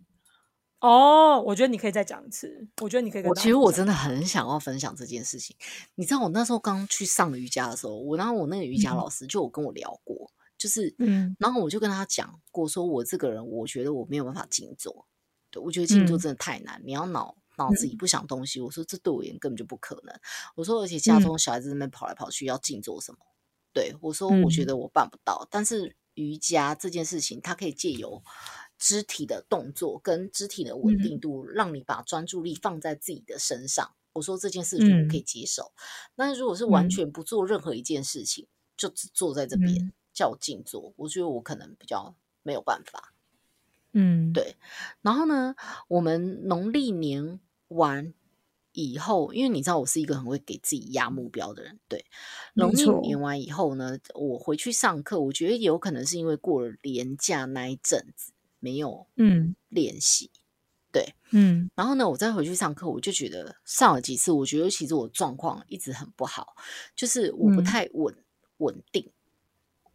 哦，我觉得你可以再讲一次。我觉得你可以跟我其实我真的很想要分享这件事情。你知道我那时候刚去上瑜伽的时候，我然后我那个瑜伽嗯老师就有跟我聊过，就是嗯然后我就跟他讲过，说我这个人我觉得我没有办法静坐，对我觉得静坐嗯真的太难，你要脑脑子里不想东西。我说这对我而言根本就不可能。我说而且家嗯中小孩子在那边跑来跑去，要静坐什么？对我说我觉嗯得我办不到，但是瑜伽这件事情，它可以借由肢体的动作跟肢体的稳定度，让你把专注力放在自己的身上。我说这件事情我可以接受。那如果是完全不做任何一件事情，就只坐在这边叫我静坐，我觉得我可能比较没有办法。嗯，对。然后呢，我们农历年完以后，因为你知道我是一个很会给自己压目标的人，对。农历年完以后呢，我回去上课，我觉得有可能是因为过了年假那一阵子没有嗯练习，对，嗯然后呢，我再回去上课，我就觉得上了几次，我觉得其实我状况一直很不好，就是我不嗯太稳、稳定，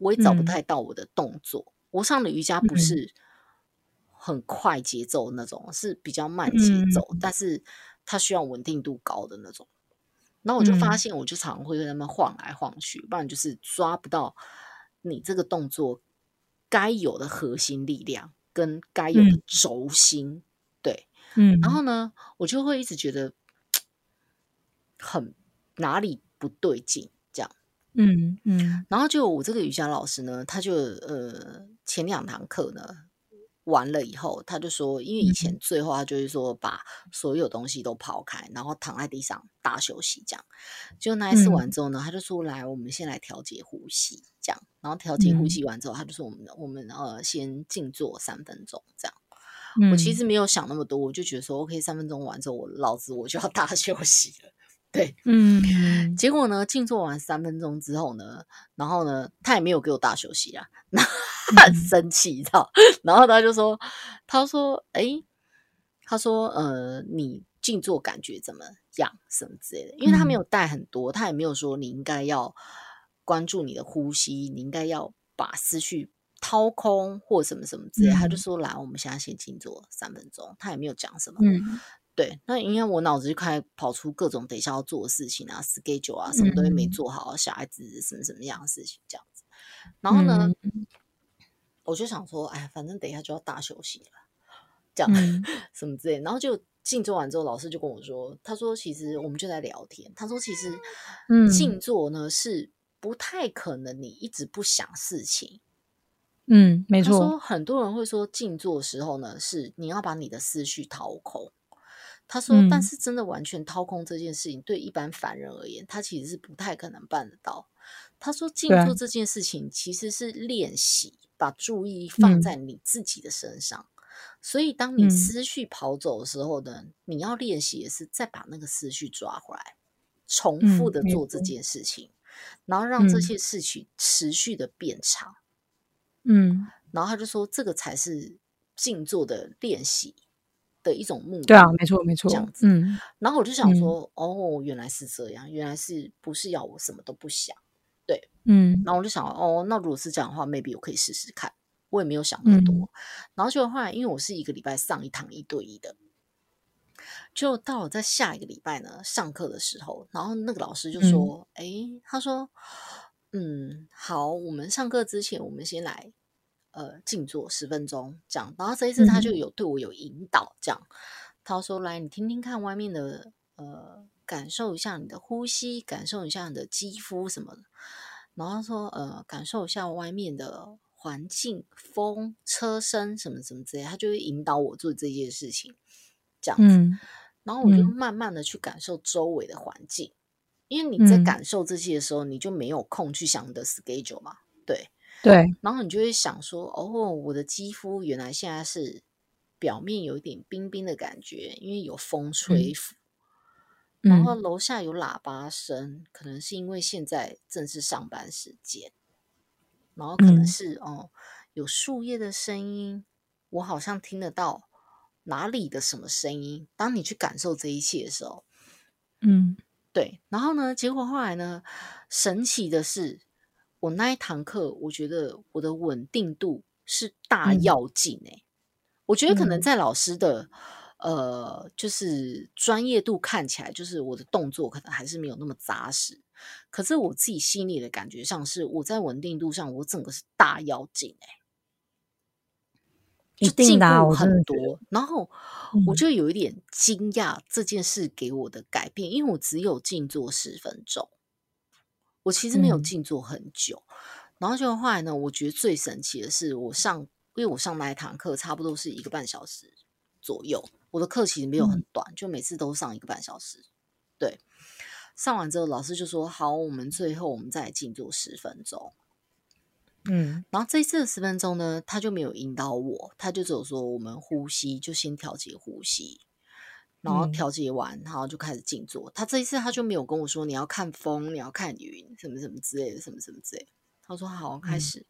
我也找不嗯太到我的动作。我上的瑜伽不嗯是很快节奏那种，是比较慢节嗯奏，但是它需要稳定度高的那种。然后我就发嗯现，我就常常会跟他们晃来晃去，不然就是抓不到你这个动作该有的核心力量跟该有的嗯轴心。对，嗯，然后呢，我就会一直觉得 很哪里不对劲。嗯嗯然后就我这个瑜伽老师呢，他就呃前两堂课呢完了以后，他就说，因为以前最后他就是说把所有东西都抛开，然后躺在地上大休息这样。就那一次完之后呢，他就说来，我们先来调节呼吸这样。然后调节呼吸完之后，他就说我们我们呃先静坐三分钟这样。我其实没有想那么多，我就觉得说，OK，三分钟完之后，我老子我就要 大休息了。对，嗯结果呢，静坐完三分钟之后呢，然后呢，他也没有给我大休息啊，那很生气，你知道？然后他就说，他说，诶，他说，呃，你静坐感觉怎么样？什么之类的？因为他没有带很多，他也没有说你应该要关注你的呼吸，你应该要把思绪掏空或什么什么之类的。他就说，来，我们现在先静坐三分钟。他也没有讲什么。嗯对，那因为我脑子就开始跑出各种等一下要做的事情啊，schedule 啊，什么东西没嗯做好，小孩子什么什么样的事情这样子。然后呢，嗯我就想说，哎，反正等一下就要大休息了，这样、嗯 什么之类。然后就静坐完之后，老师就跟我说，他说其实我们就在聊天，他说其实嗯静坐呢是不太可能你一直不想事情。嗯，没他说错，很多人会说静坐的时候呢，是你要把你的思绪掏空。他说，但嗯是真的完全掏空这件事情，对一般凡人而言，他其实是不太可能办得到。他说，静坐这件事情其实是练习把注意力放嗯在你自己的身上。所以，当你嗯思绪跑走的时候呢，你要练习也是再把那个思绪抓回来，重复的做这件事情，然后让这嗯些事情持续的变长。嗯，然后他就说，这个才是静坐的练习的一种目的。对啊，没错没错这样，子嗯然后我就想嗯说，哦，原来是这样，原来是不是要我什么都不想？对嗯然后我就想，哦，那如果是这样的话，maybe 我可以试试看。我也没有想那么多。嗯然后就后来，因为我是一个礼拜上一堂一对一的，就到了在下一个礼拜呢上课的时候，然后那个老师就说，哎、他说，嗯，好，我们上课之前，我们先来呃静坐十分钟，这样。然后这一次他就有对我有引导，这样。他说，来，你听听看外面的呃，感受一下你的呼吸，感受一下你的肌肤什么的。然后说，呃，感受一下外面的环境、风、车声什么什么之类，他就会引导我做这件事情，这样子。嗯然后我就嗯慢慢的去感受周围的环境，因为你在嗯感受这些的时候，你就没有空去想你的 schedule 嘛，对。对，然后你就会想说，哦，我的肌肤原来现在是表面有一点冰冰的感觉，因为有风吹拂。然后嗯。楼下有喇叭声，可能是因为现在正是上班时间，然后可能嗯。是哦有树叶的声音，我好像听得到哪里的什么声音。当你去感受这一切的时候，嗯。对，然后呢，结果后来呢，神奇的是，我那一堂课，我觉得我的稳定度是大嗯。要紧诶、我觉得可能嗯。在老师的呃，就是专业度看起来，就是我的动作可能还是没有那么扎实。可是我自己心里的感觉上是，我在稳定度上，我整个是大要紧诶、一就进步很多，然后我嗯。就有一点惊讶这件事给我的改变，因为我只有静坐十分钟，我其实没有嗯静坐很久。然后就后来呢，我觉得最神奇的是，我上因为我上那一堂课差不多是一个半小时左右，我的课其实没有很嗯短，就每次都上一个半小时。对，上完之后，老师就说：“好，我们最后我们再静坐十分钟。”嗯然后这一次的十分钟呢，他就没有引导我，他就只有说我们呼吸，就先调节呼吸，然后嗯调节完，然后就开始静坐。他这一次他就没有跟我说你要看风，你要看云，什么什么之类的，什么什么之类的。他说好，开嗯始。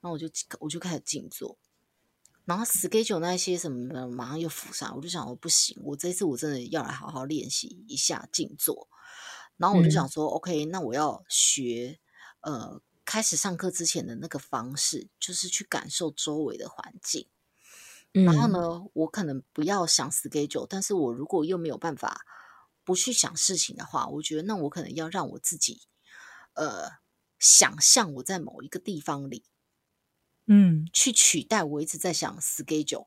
然后我就我就开始静坐，然后 schedule 那些什么的马上又浮上来，我就想说不行，我这一次我真的要来好好练习一下静坐。然后我就嗯想说、o k 那我要学呃，开始上课之前的那个方式，就是去感受周围的环境。然后嗯呢，我可能不要想 schedule，但是我如果又没有办法不去想事情的话，我觉得那我可能要让我自己呃想象我在某一个地方里，嗯去取代我一直在想 schedule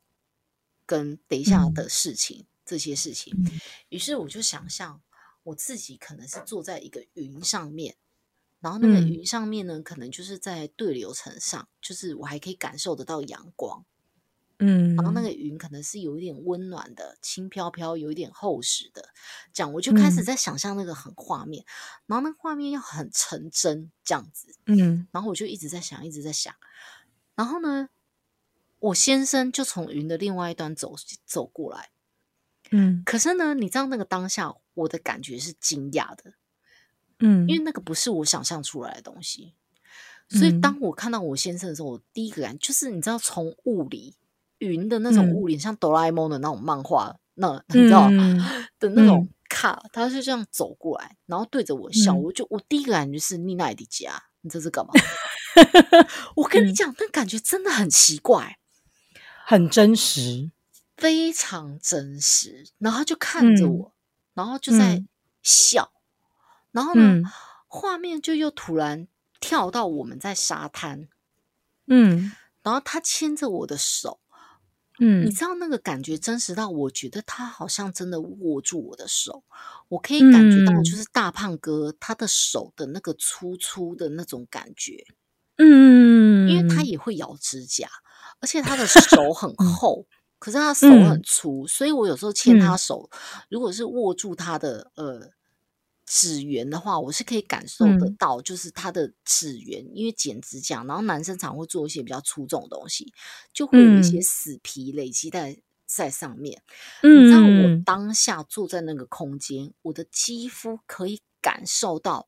跟等一下嗯的事情、这些事情。嗯于是我就想象我自己可能是坐在一个云上面，然后那个嗯云上面呢，可能就是在对流层上，就是我还可以感受得到阳光。嗯，然后那个云可能是有一点温暖的、轻飘飘、有一点厚实的，这样我就开始嗯。在想象那个很画面，然后那个画面要很成真这样子，嗯。然后我就一直在想，一直在想，然后呢，我先生就从云的另外一端走走过来，嗯。可是呢，你知道那个当下我的感觉是惊讶的，嗯，因为那个不是我想象出来的东西，所以嗯。当我看到我先生的时候，我第一个感就是你知道从雾里云的那种嗯。雾里，像哆啦 A 梦的那种漫画，那你知道嗯 的那种嗯。卡，他是这样走过来，然后对着我笑，嗯。我就我第一个感觉是妮娜迪加，你这是干嘛？我跟你嗯。讲，那感觉真的很奇怪。很真实，非常真实，然后他就看着嗯我，然后就在嗯。笑，然后呢，嗯画面就又突然跳到我们在沙滩，嗯。然后他牵着我的手，嗯。你知道那个感觉真实到，我觉得他好像真的握住我的手，我可以感觉到嗯。就是大胖哥他的手的那个粗粗的那种感觉，嗯，因为他也会咬指甲，而且他的手很 厚，可是他手很嗯。粗，所以我有时候牵他嗯。手，如果是握住他的呃指缘的话，我是可以感受得嗯。到，就是它的指缘，因为剪指甲，然后男生常会做一些比较粗重的东西，就会有一些嗯。死皮累积在在上面。你知道我嗯。当下坐在那个空间，我的肌肤可以感受到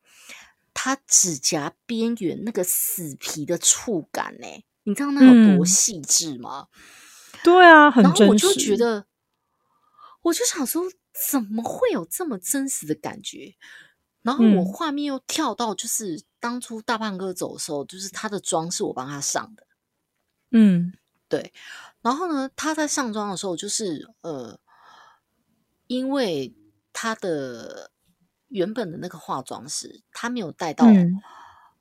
他指甲边缘那个死皮的触感呢、你知道那有多嗯。细致吗？对啊，很然后我就觉，得，我就想说，怎么会有这么真实的感觉？然后我嗯画面又跳到，就是当初大胖哥走的时候，就是他的妆是我帮他上的。嗯对，然后呢，他在上妆的时候，就是呃，因为他的原本的那个化妆师他没有带到嗯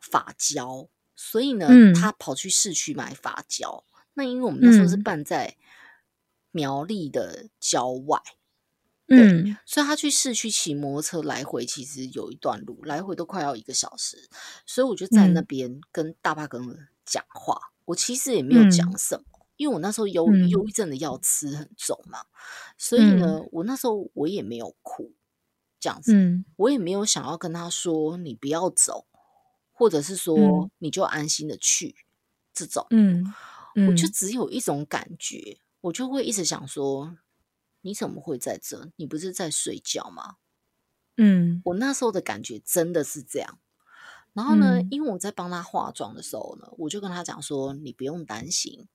发胶，所以呢，嗯他跑去市区买发胶。那因为我们那时候是嗯办在苗栗的郊外，对嗯。所以他去市区骑摩托车来回，其实有一段路，来回都快要一个小时。所以我就在那嗯。边跟大巴哥讲话，我其实也没有讲嗯。什么，因为我那时候忧嗯。忧郁症的药吃很重嘛，所以呢，我那时候我也没有哭，这样子，嗯。我也没有想要跟他说你不要走，或者是说嗯。你就安心的去这种，嗯。我就嗯。只有一种感觉，我就会一直想说，你怎么会在这？你不是在睡觉吗？嗯我那时候的感觉真的是这样。然后呢，嗯因为我在帮他化妆的时候呢，我就跟他讲说，你不用担心，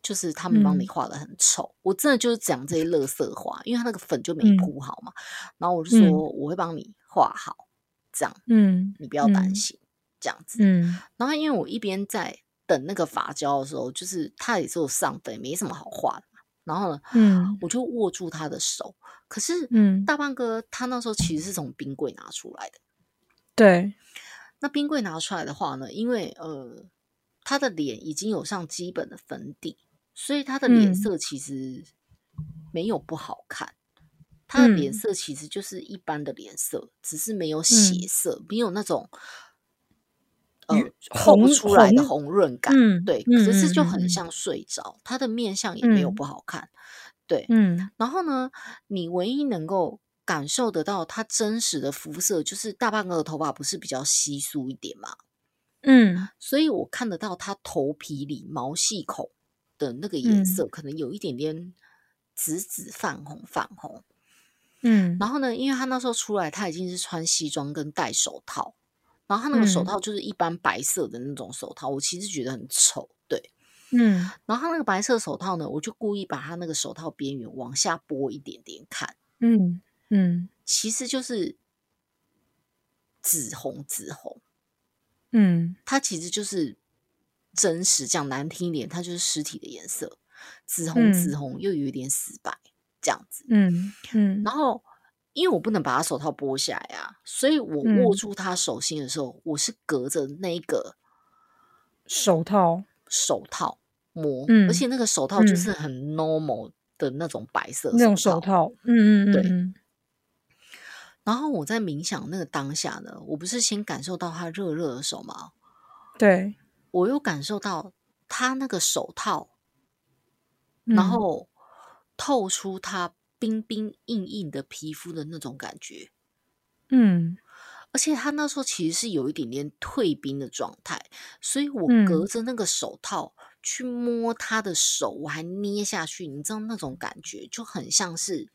就是他们帮你嗯画的很丑。我真的就是讲这些乐色话，因为他那个粉就没嗯铺好嘛。然后我就说、嗯我会帮你画好，这样嗯你不要担嗯心，这样子。嗯然后因为我一边在等那个发胶的时候，就是他也只有上粉，没什么好画的嘛。然后呢，嗯。我就握住他的手，可是嗯。大胖哥他那时候其实是从冰柜拿出来的。对，那冰柜拿出来的话呢，因为呃他的脸已经有上基本的粉底，所以他的脸嗯。色其实没有不好看。他的脸嗯。色其实就是一般的脸色，只是没有血嗯。色，没有那种呃红出来的红红润感，嗯对，嗯可是就很像睡着，它的面相也没有嗯不好看，对。嗯然后呢，你唯一能够感受得到他真实的肤色，就是大半个的头发不是比较稀疏一点嘛，嗯所以我看得到他头皮里毛细孔的那个颜嗯色，可能有一点点紫紫泛红泛红。嗯然后呢，因为他那时候出来，他已经是穿西装跟戴手套，然后他那个手嗯。套就是一般白色的那种手套，我其实觉得很丑，对。嗯。然后他那个白色手套呢，我就故意把他那个手套边缘往下拨一点点看，嗯嗯。其实就是紫红紫红，嗯。它其实就是真实，讲难听一点，它就是尸体的颜色，紫红紫嗯。红又有一点死白这样子。嗯嗯。然后因为我不能把他手套剥下来啊，所以我握嗯。住他手心的时候，我是隔着那个手套，手套摸，嗯而且那个手套就嗯。是很 normal 的那种白色那种手手套，嗯嗯对嗯。然后我在冥想那个当下呢，我不是先感受到他热热的手吗？对，我又感受到他那个手套，嗯。然后透出他冰冰硬硬的皮肤的那种感觉。嗯而且他那时候其实是有一点点退冰的状态，所以我嗯隔着那个手套去摸他的手，我还捏下去，你知道那种感觉就很像是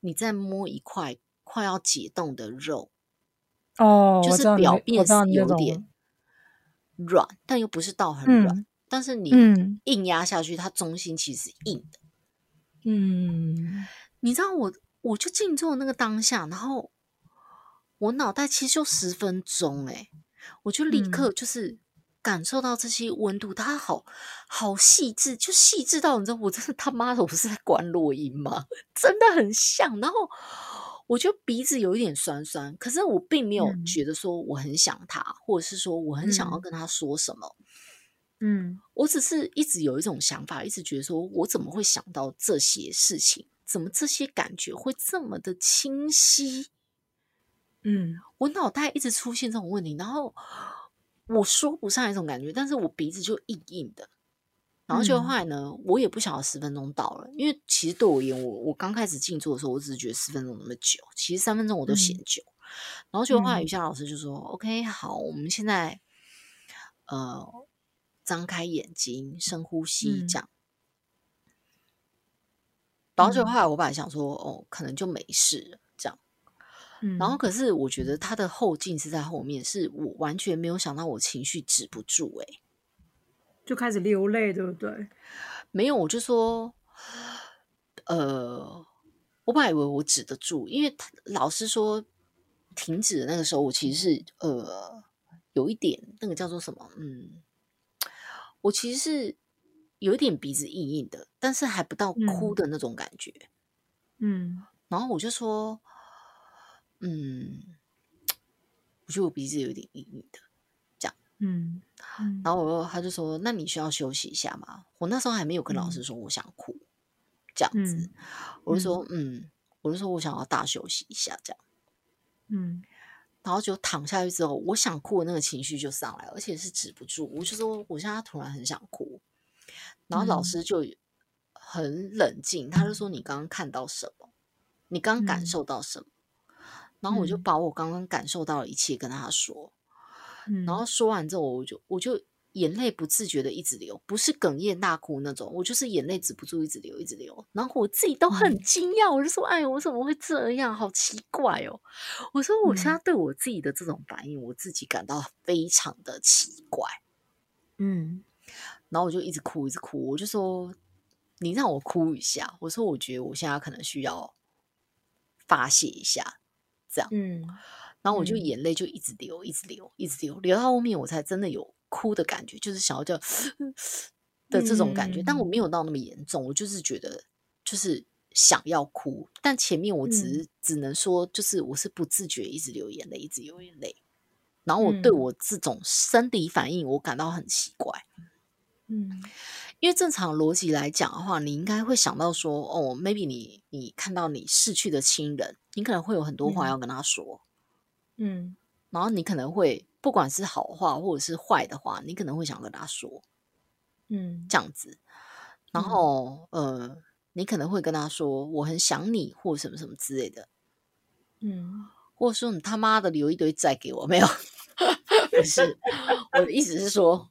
你在摸一块快要解冻的肉，哦，就是表面是有点软，但又不是到很软，嗯但是你嗯硬压下去，它中心其实是硬的。嗯你知道我，我就静坐那个当下，然后我脑袋其实就十分钟、欸，我就立嗯刻就是感受到这些温度，它好好细致，就细致到你知道，我真的他妈的，我是在关录音吗？真的很像。然后我就鼻子有一点酸酸，可是我并没有嗯觉得说我很想他，或者是说我很想要嗯跟他说什么。嗯我只是一直有一种想法，一直觉得说我怎么会想到这些事情？怎么这些感觉会这么的清晰？嗯我脑袋一直出现这种问题，然后我说不上一种感觉，但是我鼻子就硬硬的。然后就后嗯来呢，我也不晓得十分钟到了，因为其实对我而言，我我刚开始静坐的时候，我只是觉得十分钟那么久，其实三分钟我都嫌嗯久。然后就后来嗯瑜伽老师就说、o k 好，我们现在呃张开眼睛，深呼吸，嗯这样。然后就嗯后来我本来想说，哦，可能就没事了，这样。嗯，然后可是我觉得他的后劲是在后面，是我完全没有想到我情绪止不住、欸，就开始流泪，对不对？没有，我就说，呃，我本来以为我止得住，因为他老师说停止的那个时候，我其实是呃有一点那个叫做什么，嗯，我其实是有一点鼻子硬硬的，但是还不到哭嗯的那种感觉。嗯然后我就说，嗯，我觉得我鼻子有点硬硬的。嗯嗯然后我又他就说：“那你需要休息一下吗？”我那时候还没有跟老师嗯说我想哭，这样子，嗯我就说：“嗯，我就说我想要大休息一下，这样。嗯”然后就躺下去之后，我想哭的那个情绪就上来，而且是止不住。我就说我现在突然很想哭，然后老嗯师就很冷静，他就说：“你刚刚看到什么？你刚刚感嗯受到什么？”然后我就嗯把我刚刚感受到的一切跟他说。嗯，然后说完之后，我就我就眼泪不自觉的一直流，不是哽咽大哭那种，我就是眼泪止不住一直流，一直流。然后我自己都很嗯惊讶，我就说：“哎，我怎么会这样？好奇怪哦！”我说：“我现在嗯对我自己的这种反应，我自己感到非常的奇怪。”嗯然后我就一直哭，一直哭。我就说：“你让我哭一下。”我说：“我觉得我现在可能需要发泄一下。”这样。嗯然后我就嗯眼泪就一直流，一直流，一直流，流到后面我才真的有哭的感觉，就是想要叫的这种感觉，但我嗯没有到那么严重，我就是觉得就是想要哭，但前面我只嗯、只能说，就是我是不自觉一直流眼泪，一直流眼泪，然后我对嗯我这种生理反应我感到很奇怪，嗯因为正常逻辑来讲的话，你应该会想到说，哦，maybe 你你看到你逝去的亲人，你可能会有很多话嗯。要跟他说。嗯。然后你可能会不管是好话或者是坏的话，你可能会想跟他说嗯。这样子，然嗯。后呃，你可能会跟他说我很想你或什么什么之类的，嗯。或者说你他妈的留一堆债给我没有？不是，我的意思是说，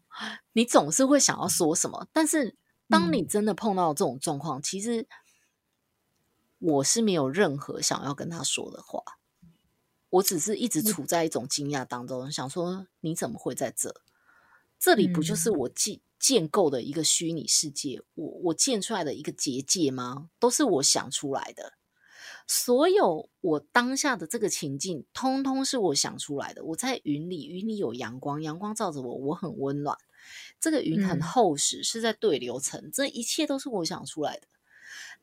你总是会想要说什么，但是当你嗯真的碰到这种状况，其实我是没有任何想要跟他说的话，我只是一直处在一种惊讶当中，想说你怎么会在这？这里不就是嗯我建建构的一个虚拟世界，我我建出来的一个结界吗？都是我想出来的。所有我当下的这个情境，通通是我想出来的。我在云里，云里有阳光，阳光照着我，我很温暖。这个云很嗯厚实，是在对流层，这一切都是我想出来的。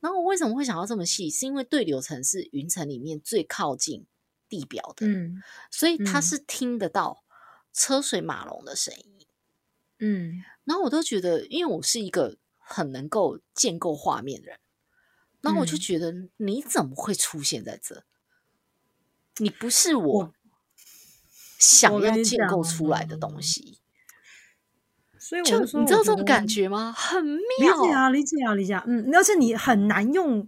然后我为什么会想要这么细？是因为对流层是云层里面最靠近地表的，嗯所以它嗯是听得到车水马龙的声音。嗯然后我都觉得，因为我是一个很能够建构画面的人，然后我就嗯觉得你怎么会出现在这？你不是我我想要建构出来的东西，所以我就就说，你知道这种感觉吗？很妙理妙解啊，理解啊，理解啊。嗯，而且你很难用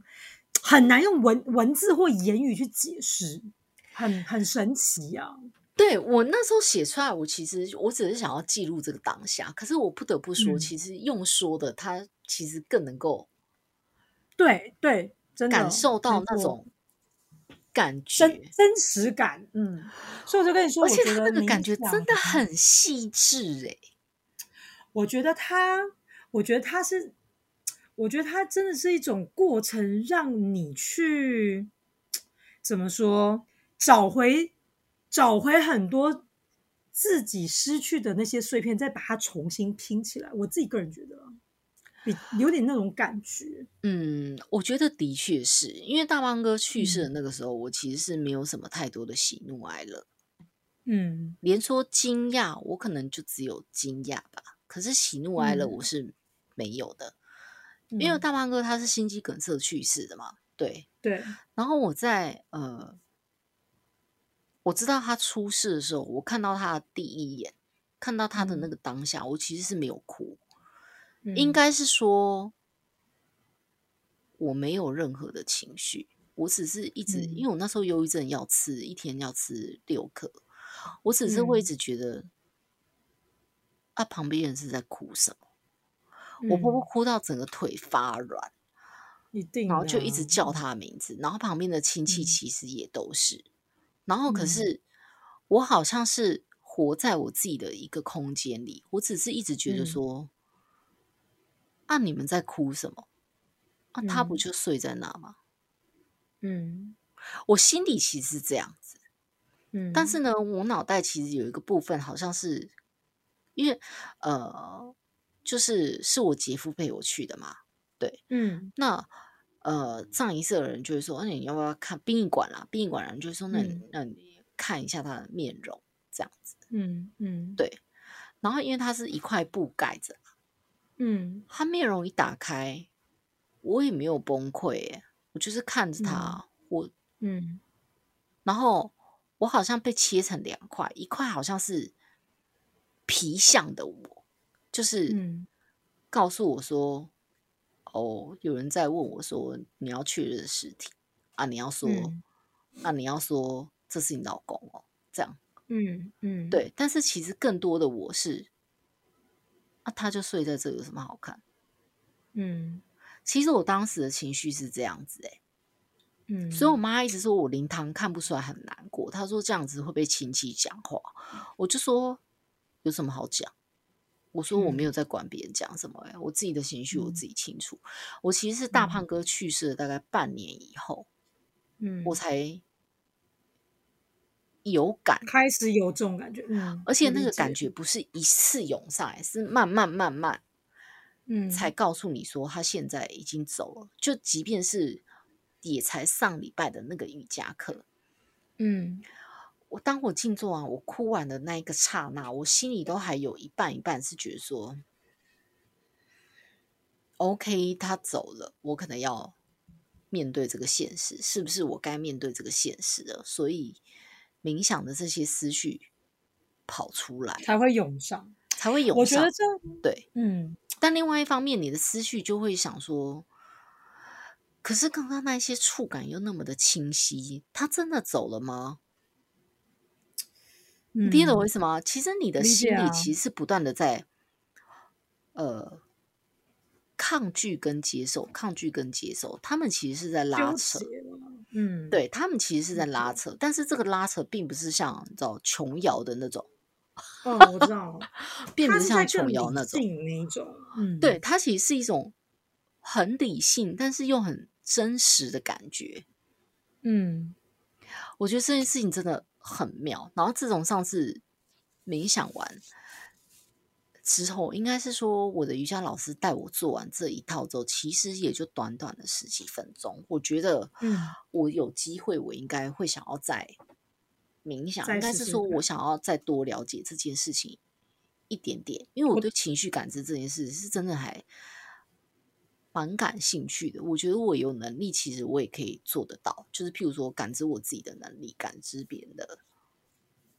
很难用文文字或言语去解释，很很神奇啊。对我那时候写出来，我其实我只是想要记录这个当下，可是我不得不说，嗯其实用说的，它其实更能够对对，真的感受到那种感觉，真真实感。嗯，所以我就跟你说，而且他那个感觉真的很细致诶、我觉得他，我觉得他是，我觉得他真的是一种过程，让你去怎么说，找回找回很多自己失去的那些碎片，再把它重新拼起来。我自己个人觉得有点那种感觉。嗯，我觉得的确是因为大邦哥去世的嗯。那个时候，我其实是没有什么太多的喜怒哀乐，嗯。连说惊讶，我可能就只有惊讶吧。可是喜怒哀乐嗯。我是没有的，因为嗯。大邦哥他是心肌梗塞去世的嘛，对。对，然后我在呃，我知道他出事的时候，我看到他的第一眼，看到他的那嗯。个当下，我其实是没有哭，应嗯。该是说我没有任何的情绪，我只是一直，嗯。因为我那时候忧郁症要吃，一天要吃六颗，我只是会一嗯。直觉得，啊，旁边人是在哭什么？我婆婆嗯。哭到整个腿发软，一定啊，然后就一直。叫她的名字，然后旁边的亲戚嗯。其实也都是，然后可嗯。是我好像是活在我自己的一个空间里，我只是一直觉得嗯。说，啊，你们在哭什么？啊，他不嗯就睡在那吗？嗯我心里其实是这样子，嗯，但是呢，我脑袋其实有一个部分好像是因为呃，就是是我姐夫陪我去的嘛，对，嗯那呃，葬仪社的人就会说：“那、你要不要看殡仪馆啦？”殡仪馆人就会说：“那你、嗯那你看一下他的面容，这样子。嗯嗯对”然后因为他是一块布盖着，嗯。他面容一打开，我也没有崩溃耶，我就是看着他，我。嗯。然后我好像被切成两块，一块好像是皮相的我，就是嗯。告诉我说，哦，有人在问我说你要确认尸体啊，你要说，嗯啊，你要说这是你老公哦，这样。嗯嗯，对。但是其实更多的我是，啊，他就睡在这有什么好看？嗯。其实我当时的情绪是这样子诶、嗯，所以我妈一直说我灵堂看不出来很难过，她说这样子会被亲戚讲话，我就说有什么好讲？我说我没嗯。有在管别人讲什么、欸，我自己的情绪我嗯。自己清楚。我其实是大嗯。胖哥去世了大概半年以后，嗯，我才有感，开始有这种感觉，嗯，而且那个感，觉不是一次涌上来，是慢慢慢慢嗯，才告诉你说他现在已经走了。就即便是也才上礼拜的那个瑜伽课，嗯。我当我静坐完，我哭完的那一个刹那，我心里都还有一半一半是觉得说，OK，他走了，我可能要面对这个现实，是不是我该面对这个现实了？所以冥想的这些思绪跑出来，才会涌上。才会涌上。我觉得这，对，嗯，但另外一方面，你的思绪就会想说，可是刚刚那些触感又那么的清晰，他真的走了吗？你听懂我意思吗？其实你的心里其实是不断的在，呃，抗拒跟接受，抗拒跟接受，他们其实是在拉扯，嗯，对他们其实是在拉扯，但是这个拉扯并不是像你知道琼瑶的那种，哦，我知道，并不是像琼瑶那种，性那种，嗯，对，它其实是一种很理性，但是又很真实的感觉。嗯，我觉得这件事情真的很妙。然后自从上次冥想完之后，应该是说我的瑜伽老师带我做完这一套之后，其实也就短短的十几分钟。我觉得，嗯，我有机会，我应该会想要再冥想，应该是说我想要再多了解这件事情一点点，因为我我对情绪感知这件事是真的还蛮感兴趣的。我觉得我有能力，其实我也可以做得到，就是譬如说感知我自己的能力，感知别人的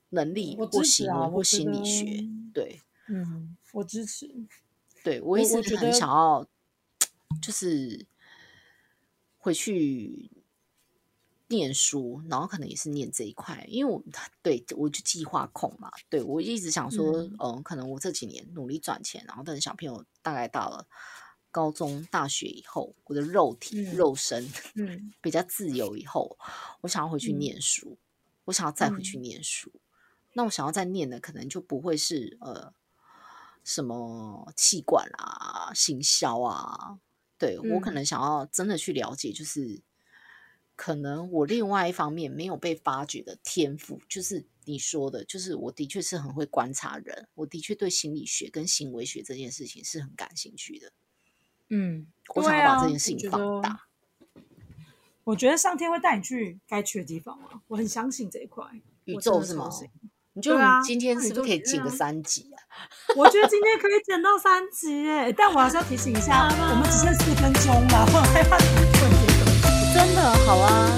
能力或行为或心理学。对，嗯，我支持，对我我一直很想要，就是回去念书，然后可能也是念这一块，因为我对我就计划控嘛，对我一直想说，嗯嗯、可能我这几年努力赚钱，然后等小朋友大概到了高中、大学以后，我的肉体、嗯肉身嗯 比较自由以后，我想要回去嗯念书，我想要再回去嗯念书。那我想要再念的，可能就不会是呃什么气管啊、行销啊，对我可嗯能想要真的去了解，就是可能我另外一方面没有被发掘的天赋，就是你说的，就是我的确是很会观察人，我的确对心理学跟行为学这件事情是很感兴趣的，嗯，我想要把这件事情放大。我觉得上天会带你去该去的地方啊，我很相信这一块。宇宙是吗你觉得对啊我们今天是不是可以剪个三集啊？我觉得今天可以剪到三集耶，但我还是要提醒一下，我们只剩四分钟了，我害怕你会这个。真的好啊，